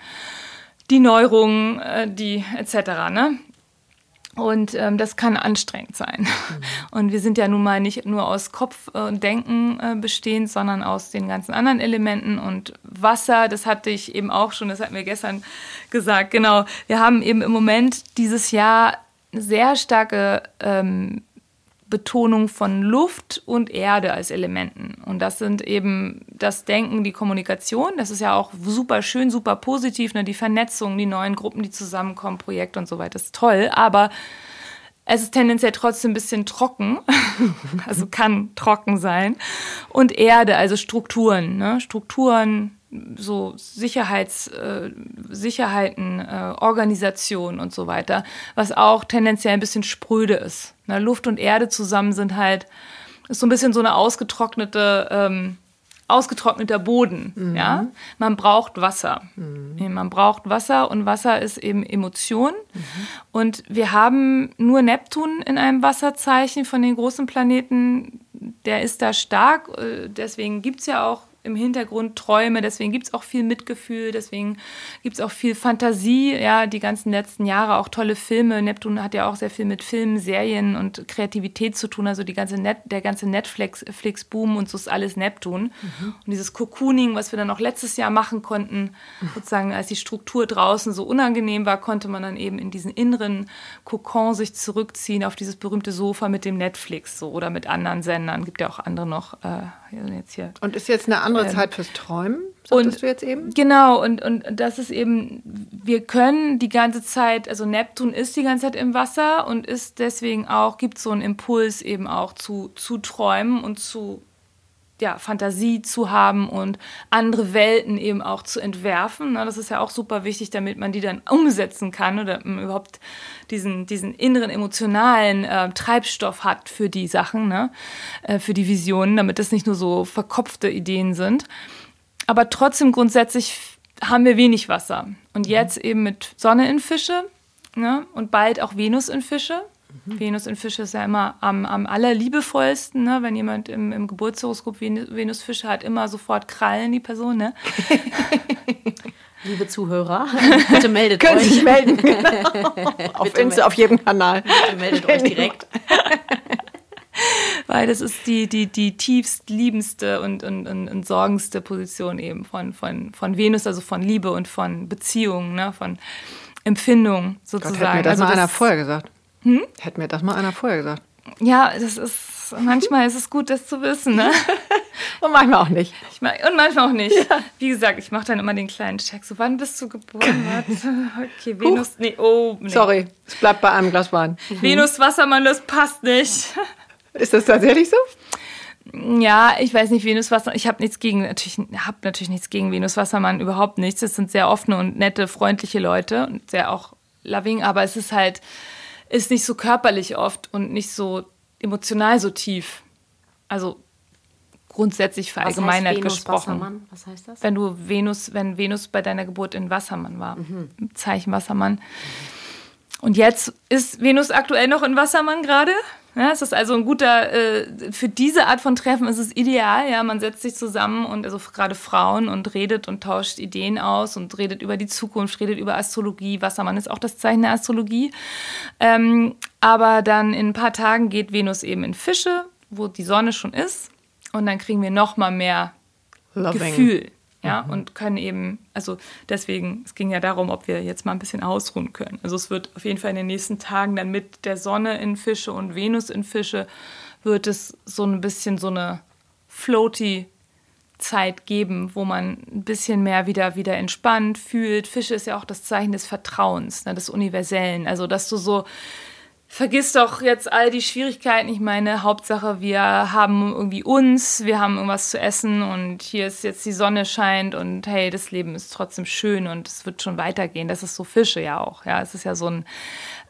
die Neuerungen, äh, die etc. Ne? Und ähm, das kann anstrengend sein. Mhm. Und wir sind ja nun mal nicht nur aus Kopf und Denken äh, bestehend, sondern aus den ganzen anderen Elementen. Und Wasser, das hatte ich eben auch schon, das hatten wir gestern gesagt, genau. Wir haben eben im Moment dieses Jahr sehr starke ähm, Betonung von Luft und Erde als Elementen. Und das sind eben das Denken, die Kommunikation. Das ist ja auch super schön, super positiv. Ne? Die Vernetzung, die neuen Gruppen, die zusammenkommen, Projekte und so weiter. Ist toll. Aber es ist tendenziell trotzdem ein bisschen trocken, also kann trocken sein. Und Erde, also Strukturen, ne? Strukturen, so Sicherheits, äh, Sicherheiten, äh, Organisation und so weiter, was auch tendenziell ein bisschen spröde ist. Na, Luft und Erde zusammen sind halt, ist so ein bisschen so eine ausgetrocknete, ähm, ausgetrockneter Boden. Mhm. Ja? Man braucht Wasser. Mhm. Man braucht Wasser und Wasser ist eben Emotion. Mhm. Und wir haben nur Neptun in einem Wasserzeichen von den großen Planeten. Der ist da stark. Äh, deswegen gibt es ja auch im Hintergrund Träume, deswegen gibt es auch viel Mitgefühl, deswegen gibt es auch viel Fantasie, ja, die ganzen letzten Jahre auch tolle Filme. Neptun hat ja auch sehr viel mit Filmen, Serien und Kreativität zu tun, also die ganze Net, der ganze Netflix-Boom und so ist alles Neptun. Mhm. Und dieses Cocooning, was wir dann auch letztes Jahr machen konnten, sozusagen als die Struktur draußen so unangenehm war, konnte man dann eben in diesen inneren Kokon sich zurückziehen auf dieses berühmte Sofa mit dem Netflix so oder mit anderen Sendern. Gibt ja auch andere noch. Äh, jetzt hier. Und ist jetzt eine andere ähm, Zeit fürs Träumen, sagtest und, du jetzt eben? Genau, und, und das ist eben, wir können die ganze Zeit, also Neptun ist die ganze Zeit im Wasser und ist deswegen auch, gibt so einen Impuls eben auch zu, zu träumen und zu ja, Fantasie zu haben und andere Welten eben auch zu entwerfen. Das ist ja auch super wichtig, damit man die dann umsetzen kann oder überhaupt diesen, diesen inneren emotionalen äh, Treibstoff hat für die Sachen, ne? Äh, für die Visionen, damit das nicht nur so verkopfte Ideen sind. Aber trotzdem grundsätzlich haben wir wenig Wasser. Und jetzt eben mit Sonne in Fische ne? und bald auch Venus in Fische. Mhm. Venus in Fische ist ja immer am, am allerliebevollsten, ne? wenn jemand im, im Geburtshoroskop Venus Fische hat, immer sofort Krallen die Person. Ne? Liebe Zuhörer, bitte meldet Können euch. Können sich melden, genau. auf Insta, auf jedem Kanal. Bitte meldet euch direkt. Weil das ist die, die, die tiefst liebendste und, und, und, und sorgendste Position eben von, von, von Venus, also von Liebe und von Beziehungen, ne? von Empfindung sozusagen. Gott, hätte mir das also mal das, einer vorher gesagt. Hm? Hätte mir das mal einer vorher gesagt. Ja, das ist, manchmal ist es gut, das zu wissen, ne? und manchmal auch nicht. Ich, und manchmal auch nicht. Ja. Wie gesagt, ich mache dann immer den kleinen Check. So, wann bist du geboren? okay, Venus, nee, oh, nee. Sorry, es bleibt bei einem Glas Wein. Venus, Wassermann, das passt nicht. Ist das tatsächlich so? Ja, ich weiß nicht, Venus Wassermann. Ich habe nichts gegen, natürlich, habe natürlich nichts gegen Venus Wassermann, überhaupt nichts. Es sind sehr offene und nette, freundliche Leute und sehr auch loving, aber es ist halt, ist nicht so körperlich oft und nicht so emotional so tief. Also grundsätzlich verallgemeinert Venus, gesprochen. Wassermann? Was heißt das? Wenn du Venus, wenn Venus bei deiner Geburt in Wassermann war, mhm. Zeichen Wassermann. Und jetzt ist Venus aktuell noch in Wassermann gerade. Ja, es ist also ein guter, äh, für diese Art von Treffen ist es ideal, ja, man setzt sich zusammen und also gerade Frauen und redet und tauscht Ideen aus und redet über die Zukunft, redet über Astrologie. Wassermann ist auch das Zeichen der Astrologie. Ähm, aber dann in ein paar Tagen geht Venus eben in Fische, wo die Sonne schon ist und dann kriegen wir noch mal mehr Loving. Gefühl ja, mhm. und können eben, also deswegen, es ging ja darum, ob wir jetzt mal ein bisschen ausruhen können. Also es wird auf jeden Fall in den nächsten Tagen dann mit der Sonne in Fische und Venus in Fische wird es so ein bisschen so eine floaty Zeit geben, wo man ein bisschen mehr wieder, wieder entspannt fühlt. Fische ist ja auch das Zeichen des Vertrauens, ne, des Universellen. Also, dass du so vergiss doch jetzt all die Schwierigkeiten. Ich meine, Hauptsache, wir haben irgendwie uns, wir haben irgendwas zu essen und hier ist jetzt die Sonne scheint und hey, das Leben ist trotzdem schön und es wird schon weitergehen. Das ist so Fische ja auch. Ja, es ist ja so ein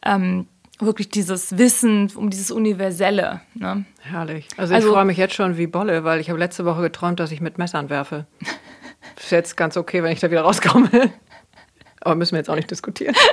ähm, wirklich dieses Wissen um dieses Universelle. Ne? Herrlich. Also, also ich freue mich jetzt schon wie Bolle, weil ich habe letzte Woche geträumt, dass ich mit Messern werfe. ist jetzt ganz okay, wenn ich da wieder rauskomme. Aber müssen wir jetzt auch nicht diskutieren.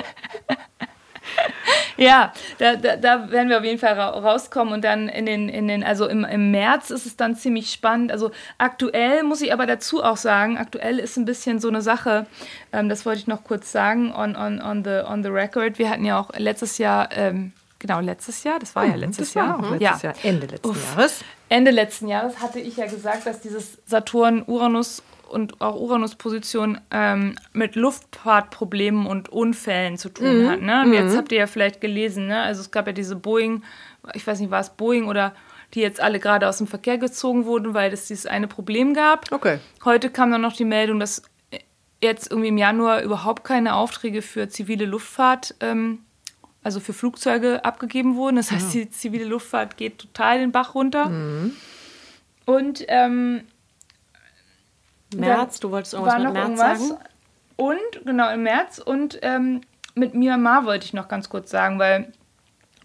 ja, da, da, da, werden wir auf jeden Fall rauskommen und dann in den, in den also im, im März ist es dann ziemlich spannend. Also aktuell muss ich aber dazu auch sagen, aktuell ist ein bisschen so eine Sache, ähm, das wollte ich noch kurz sagen, on, on, on, the, on the record. Wir hatten ja auch letztes Jahr, ähm, genau, letztes Jahr, das war ja mhm, letztes Jahr. Letztes ja. Jahr, Ende letzten Uff. Jahres. Ende letzten Jahres hatte ich ja gesagt, dass dieses Saturn-Uranus und auch Uranus-Position ähm, mit Luftfahrtproblemen und Unfällen zu tun mhm. hat. Ne? Und jetzt mhm. habt ihr ja vielleicht gelesen, ne? also es gab ja diese Boeing, ich weiß nicht, war es Boeing oder die jetzt alle gerade aus dem Verkehr gezogen wurden, weil es dieses eine Problem gab. Okay. Heute kam dann noch die Meldung, dass jetzt irgendwie im Januar überhaupt keine Aufträge für zivile Luftfahrt, ähm, also für Flugzeuge abgegeben wurden. Das heißt, ja. die zivile Luftfahrt geht total den Bach runter. Mhm. Und ähm, März, du wolltest irgendwas mit März irgendwas. sagen? Und, genau, im März. Und ähm, mit Myanmar wollte ich noch ganz kurz sagen, weil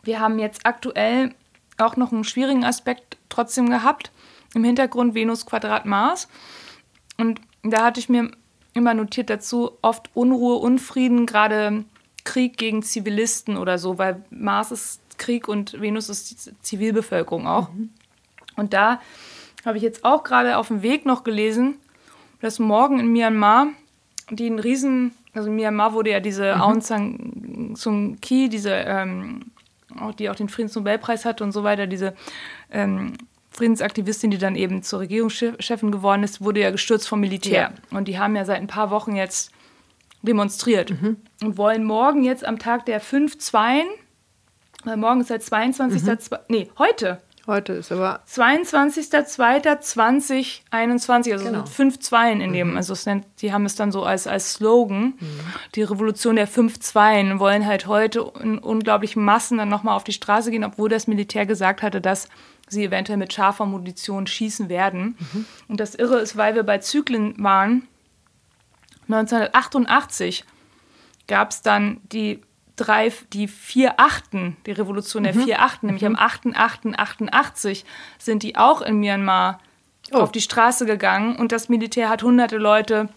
wir haben jetzt aktuell auch noch einen schwierigen Aspekt trotzdem gehabt. Im Hintergrund Venus Quadrat Mars. Und da hatte ich mir immer notiert dazu, oft Unruhe, Unfrieden, gerade Krieg gegen Zivilisten oder so, weil Mars ist Krieg und Venus ist Zivilbevölkerung auch. Mhm. Und da habe ich jetzt auch gerade auf dem Weg noch gelesen, dass morgen in Myanmar die einen riesen, also in Myanmar wurde ja diese mhm. Aung San Suu Kyi, diese, ähm, die auch den Friedensnobelpreis hatte und so weiter, diese ähm, Friedensaktivistin, die dann eben zur Regierungschefin geworden ist, wurde ja gestürzt vom Militär. Ja. Und die haben ja seit ein paar Wochen jetzt demonstriert mhm. und wollen morgen jetzt am Tag der 5 Zweien, weil morgen ist der 22. Mhm. nee, heute, Heute ist aber. 22.02.2021, also genau. fünf Zweien in dem, mhm. also nennt, die haben es dann so als, als Slogan, mhm. die Revolution der fünf Zweien, wollen halt heute in unglaublichen Massen dann nochmal auf die Straße gehen, obwohl das Militär gesagt hatte, dass sie eventuell mit scharfer Munition schießen werden. Mhm. Und das Irre ist, weil wir bei Zyklen waren, 1988 gab es dann die drei, die vier Achten, die Revolution der mhm. vier Achten, nämlich mhm. am 8.8.88 sind die auch in Myanmar oh. auf die Straße gegangen und das Militär hat hunderte Leute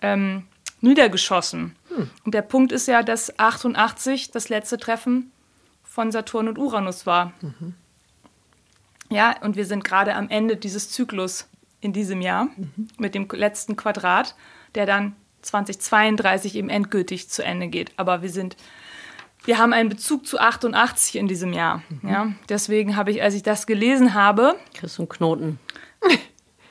ähm, niedergeschossen. Mhm. Und der Punkt ist ja, dass 88 das letzte Treffen von Saturn und Uranus war. Mhm. Ja, und wir sind gerade am Ende dieses Zyklus in diesem Jahr mhm. mit dem letzten Quadrat, der dann 2032 eben endgültig zu Ende geht. Aber wir sind, wir haben einen Bezug zu 88 in diesem Jahr. Mhm. Ja? Deswegen habe ich, als ich das gelesen habe. Kriegst du einen Knoten.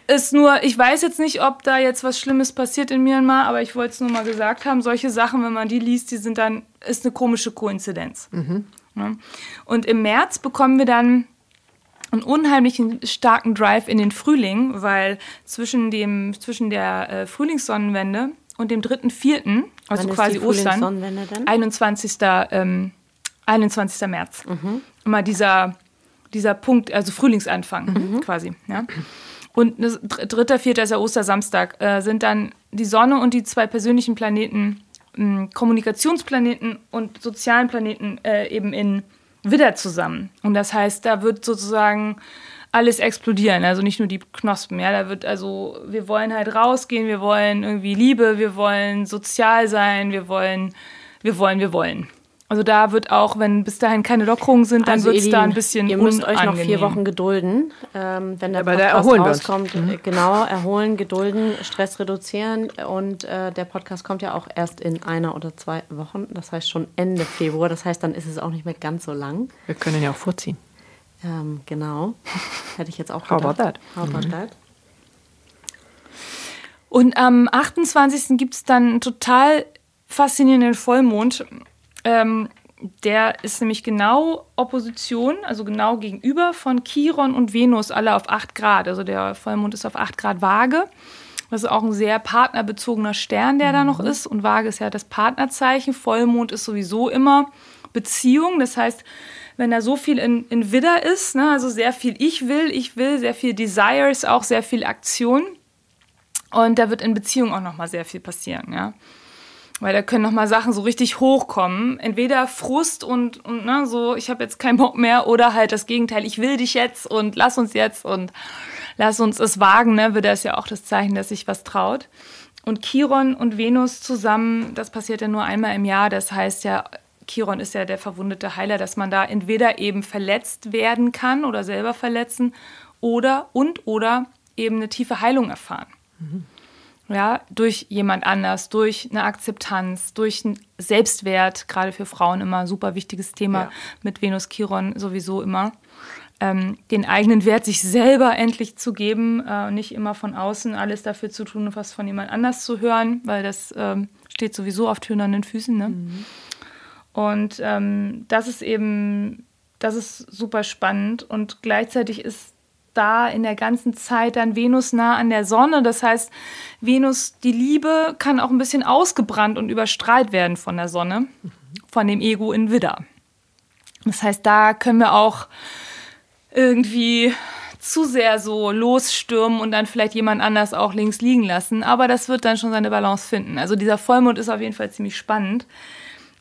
Ist nur, ich weiß jetzt nicht, ob da jetzt was Schlimmes passiert in Myanmar, aber ich wollte es nur mal gesagt haben. Solche Sachen, wenn man die liest, die sind dann, ist eine komische Koinzidenz. Mhm. Ja? Und im März bekommen wir dann einen unheimlichen starken Drive in den Frühling, weil zwischen, dem, zwischen der äh, Frühlingssonnenwende und dem 3.4., also Wann quasi Ostern, 21. Ähm, 21. März. Mhm. Immer dieser, dieser Punkt, also Frühlingsanfang mhm. quasi. Ja. Und dritter, vierter ist ja Ostersamstag, äh, sind dann die Sonne und die zwei persönlichen Planeten, äh, Kommunikationsplaneten und sozialen Planeten äh, eben in Widder zusammen. Und das heißt, da wird sozusagen alles explodieren. Also nicht nur die Knospen. Ja, da wird also, wir wollen halt rausgehen, wir wollen irgendwie Liebe, wir wollen sozial sein, wir wollen, wir wollen, wir wollen. Also da wird auch, wenn bis dahin keine Lockerungen sind, dann also wird es da ein bisschen Ihr müsst euch noch vier Wochen gedulden, ähm, wenn der Aber Podcast rauskommt. Mhm. Genau, erholen, gedulden, Stress reduzieren und äh, der Podcast kommt ja auch erst in einer oder zwei Wochen. Das heißt schon Ende Februar. Das heißt, dann ist es auch nicht mehr ganz so lang. Wir können ja auch vorziehen. Ähm, genau. Hätte ich jetzt auch gedacht. How about that? How about mhm. that? Und am 28. gibt es dann einen total faszinierenden Vollmond. Ähm, der ist nämlich genau Opposition, also genau gegenüber von Chiron und Venus, alle auf 8 Grad. Also der Vollmond ist auf 8 Grad Waage. Das ist auch ein sehr partnerbezogener Stern, der mhm. da noch ist. Und Waage ist ja das Partnerzeichen. Vollmond ist sowieso immer Beziehung. Das heißt, wenn da so viel in, in Widder ist, ne, also sehr viel ich will, ich will, sehr viel Desires, auch sehr viel Aktion. Und da wird in Beziehung auch nochmal sehr viel passieren, ja. Weil da können nochmal Sachen so richtig hochkommen. Entweder Frust und, und ne, so, ich habe jetzt keinen Bock mehr, oder halt das Gegenteil, ich will dich jetzt und lass uns jetzt und lass uns es wagen, ne? Widder ist ja auch das Zeichen, dass sich was traut. Und Chiron und Venus zusammen, das passiert ja nur einmal im Jahr, das heißt ja, Chiron ist ja der verwundete Heiler, dass man da entweder eben verletzt werden kann oder selber verletzen oder und oder eben eine tiefe Heilung erfahren. Mhm. Ja, durch jemand anders, durch eine Akzeptanz, durch einen Selbstwert, gerade für Frauen immer super wichtiges Thema, ja. mit Venus Chiron sowieso immer. Ähm, den eigenen Wert sich selber endlich zu geben, äh, nicht immer von außen alles dafür zu tun, was von jemand anders zu hören, weil das ähm, steht sowieso auf tönernen Füßen. Ne? Mhm. Und ähm, das ist eben, das ist super spannend und gleichzeitig ist da in der ganzen Zeit dann Venus nah an der Sonne. Das heißt, Venus, die Liebe, kann auch ein bisschen ausgebrannt und überstrahlt werden von der Sonne, von dem Ego in Widder. Das heißt, da können wir auch irgendwie zu sehr so losstürmen und dann vielleicht jemand anders auch links liegen lassen. Aber das wird dann schon seine Balance finden. Also dieser Vollmond ist auf jeden Fall ziemlich spannend.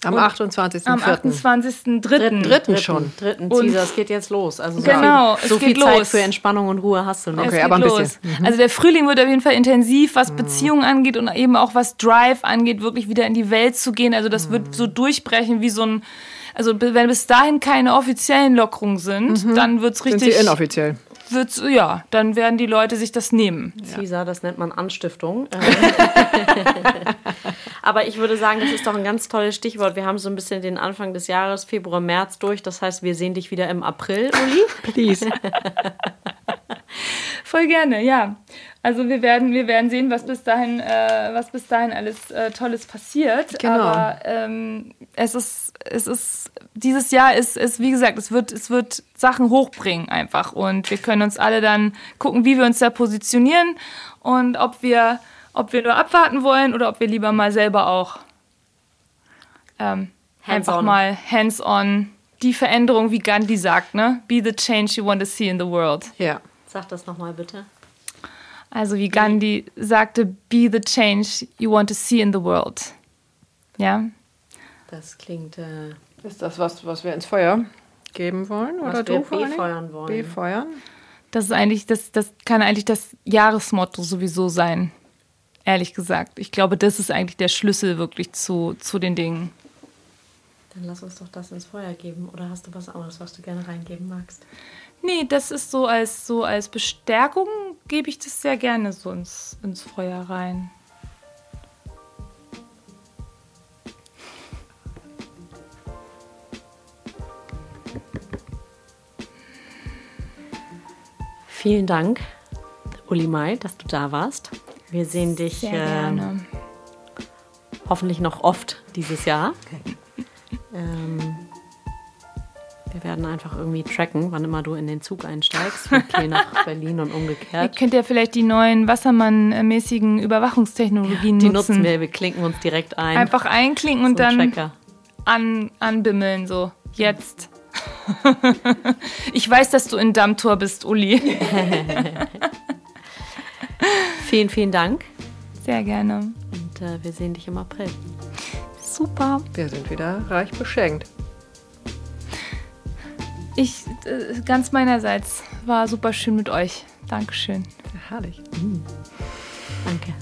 Am 28.04. Am 28.03. Dritten, dritten schon. Dritten Teaser, es geht jetzt los. Also so genau, viel, so viel los. Zeit für Entspannung und Ruhe hast du noch. Okay, aber ein los. bisschen. Mhm. Also der Frühling wird auf jeden Fall intensiv, was mhm. Beziehungen angeht und eben auch was Drive angeht, wirklich wieder in die Welt zu gehen. Also das mhm. wird so durchbrechen wie so ein also wenn bis dahin keine offiziellen Lockerungen sind, mhm. dann wird es richtig. Sind sie inoffiziell? Wird's, ja, dann werden die Leute sich das nehmen. Caesar, das nennt man Anstiftung. Aber ich würde sagen, das ist doch ein ganz tolles Stichwort. Wir haben so ein bisschen den Anfang des Jahres, Februar, März durch. Das heißt, wir sehen dich wieder im April, Uli. Please. Voll gerne, ja. Also wir werden, wir werden sehen, was bis dahin, äh, was bis dahin alles äh, Tolles passiert. Genau. Aber ähm, es ist, es ist, dieses Jahr ist, ist, wie gesagt, es wird, es wird Sachen hochbringen einfach. Und wir können uns alle dann gucken, wie wir uns da positionieren und ob wir ob wir nur abwarten wollen oder ob wir lieber mal selber auch ähm, einfach on. mal hands-on die Veränderung, wie Gandhi sagt, ne? Be the change you want to see in the world. Ja. Sag das nochmal bitte. Also wie Gandhi sagte, be the change you want to see in the world. Ja. Das klingt. Äh, ist das was, was wir ins Feuer geben wollen? Was oder wir befeuern wollen. Befeuern? Das ist eigentlich, das, das kann eigentlich das Jahresmotto sowieso sein ehrlich gesagt. Ich glaube, das ist eigentlich der Schlüssel wirklich zu, zu den Dingen. Dann lass uns doch das ins Feuer geben. Oder hast du was anderes, was du gerne reingeben magst? Nee, das ist so als, so als Bestärkung, gebe ich das sehr gerne so ins, ins Feuer rein. Vielen Dank, Uli Mai, dass du da warst. Wir sehen dich äh, hoffentlich noch oft dieses Jahr. ähm, wir werden einfach irgendwie tracken, wann immer du in den Zug einsteigst, von Kiel nach Berlin und umgekehrt. Ihr könnt ja vielleicht die neuen Wassermann-mäßigen Überwachungstechnologien die nutzen. Die nutzen wir, wir klinken uns direkt ein. Einfach einklinken und dann an, anbimmeln, so, jetzt. ich weiß, dass du in Dammtor bist, Uli. Vielen, vielen Dank. Sehr gerne. Und äh, wir sehen dich im April. Super. Wir sind wieder reich beschenkt. Ich, äh, ganz meinerseits, war super schön mit euch. Dankeschön. herrlich. Mhm. Danke.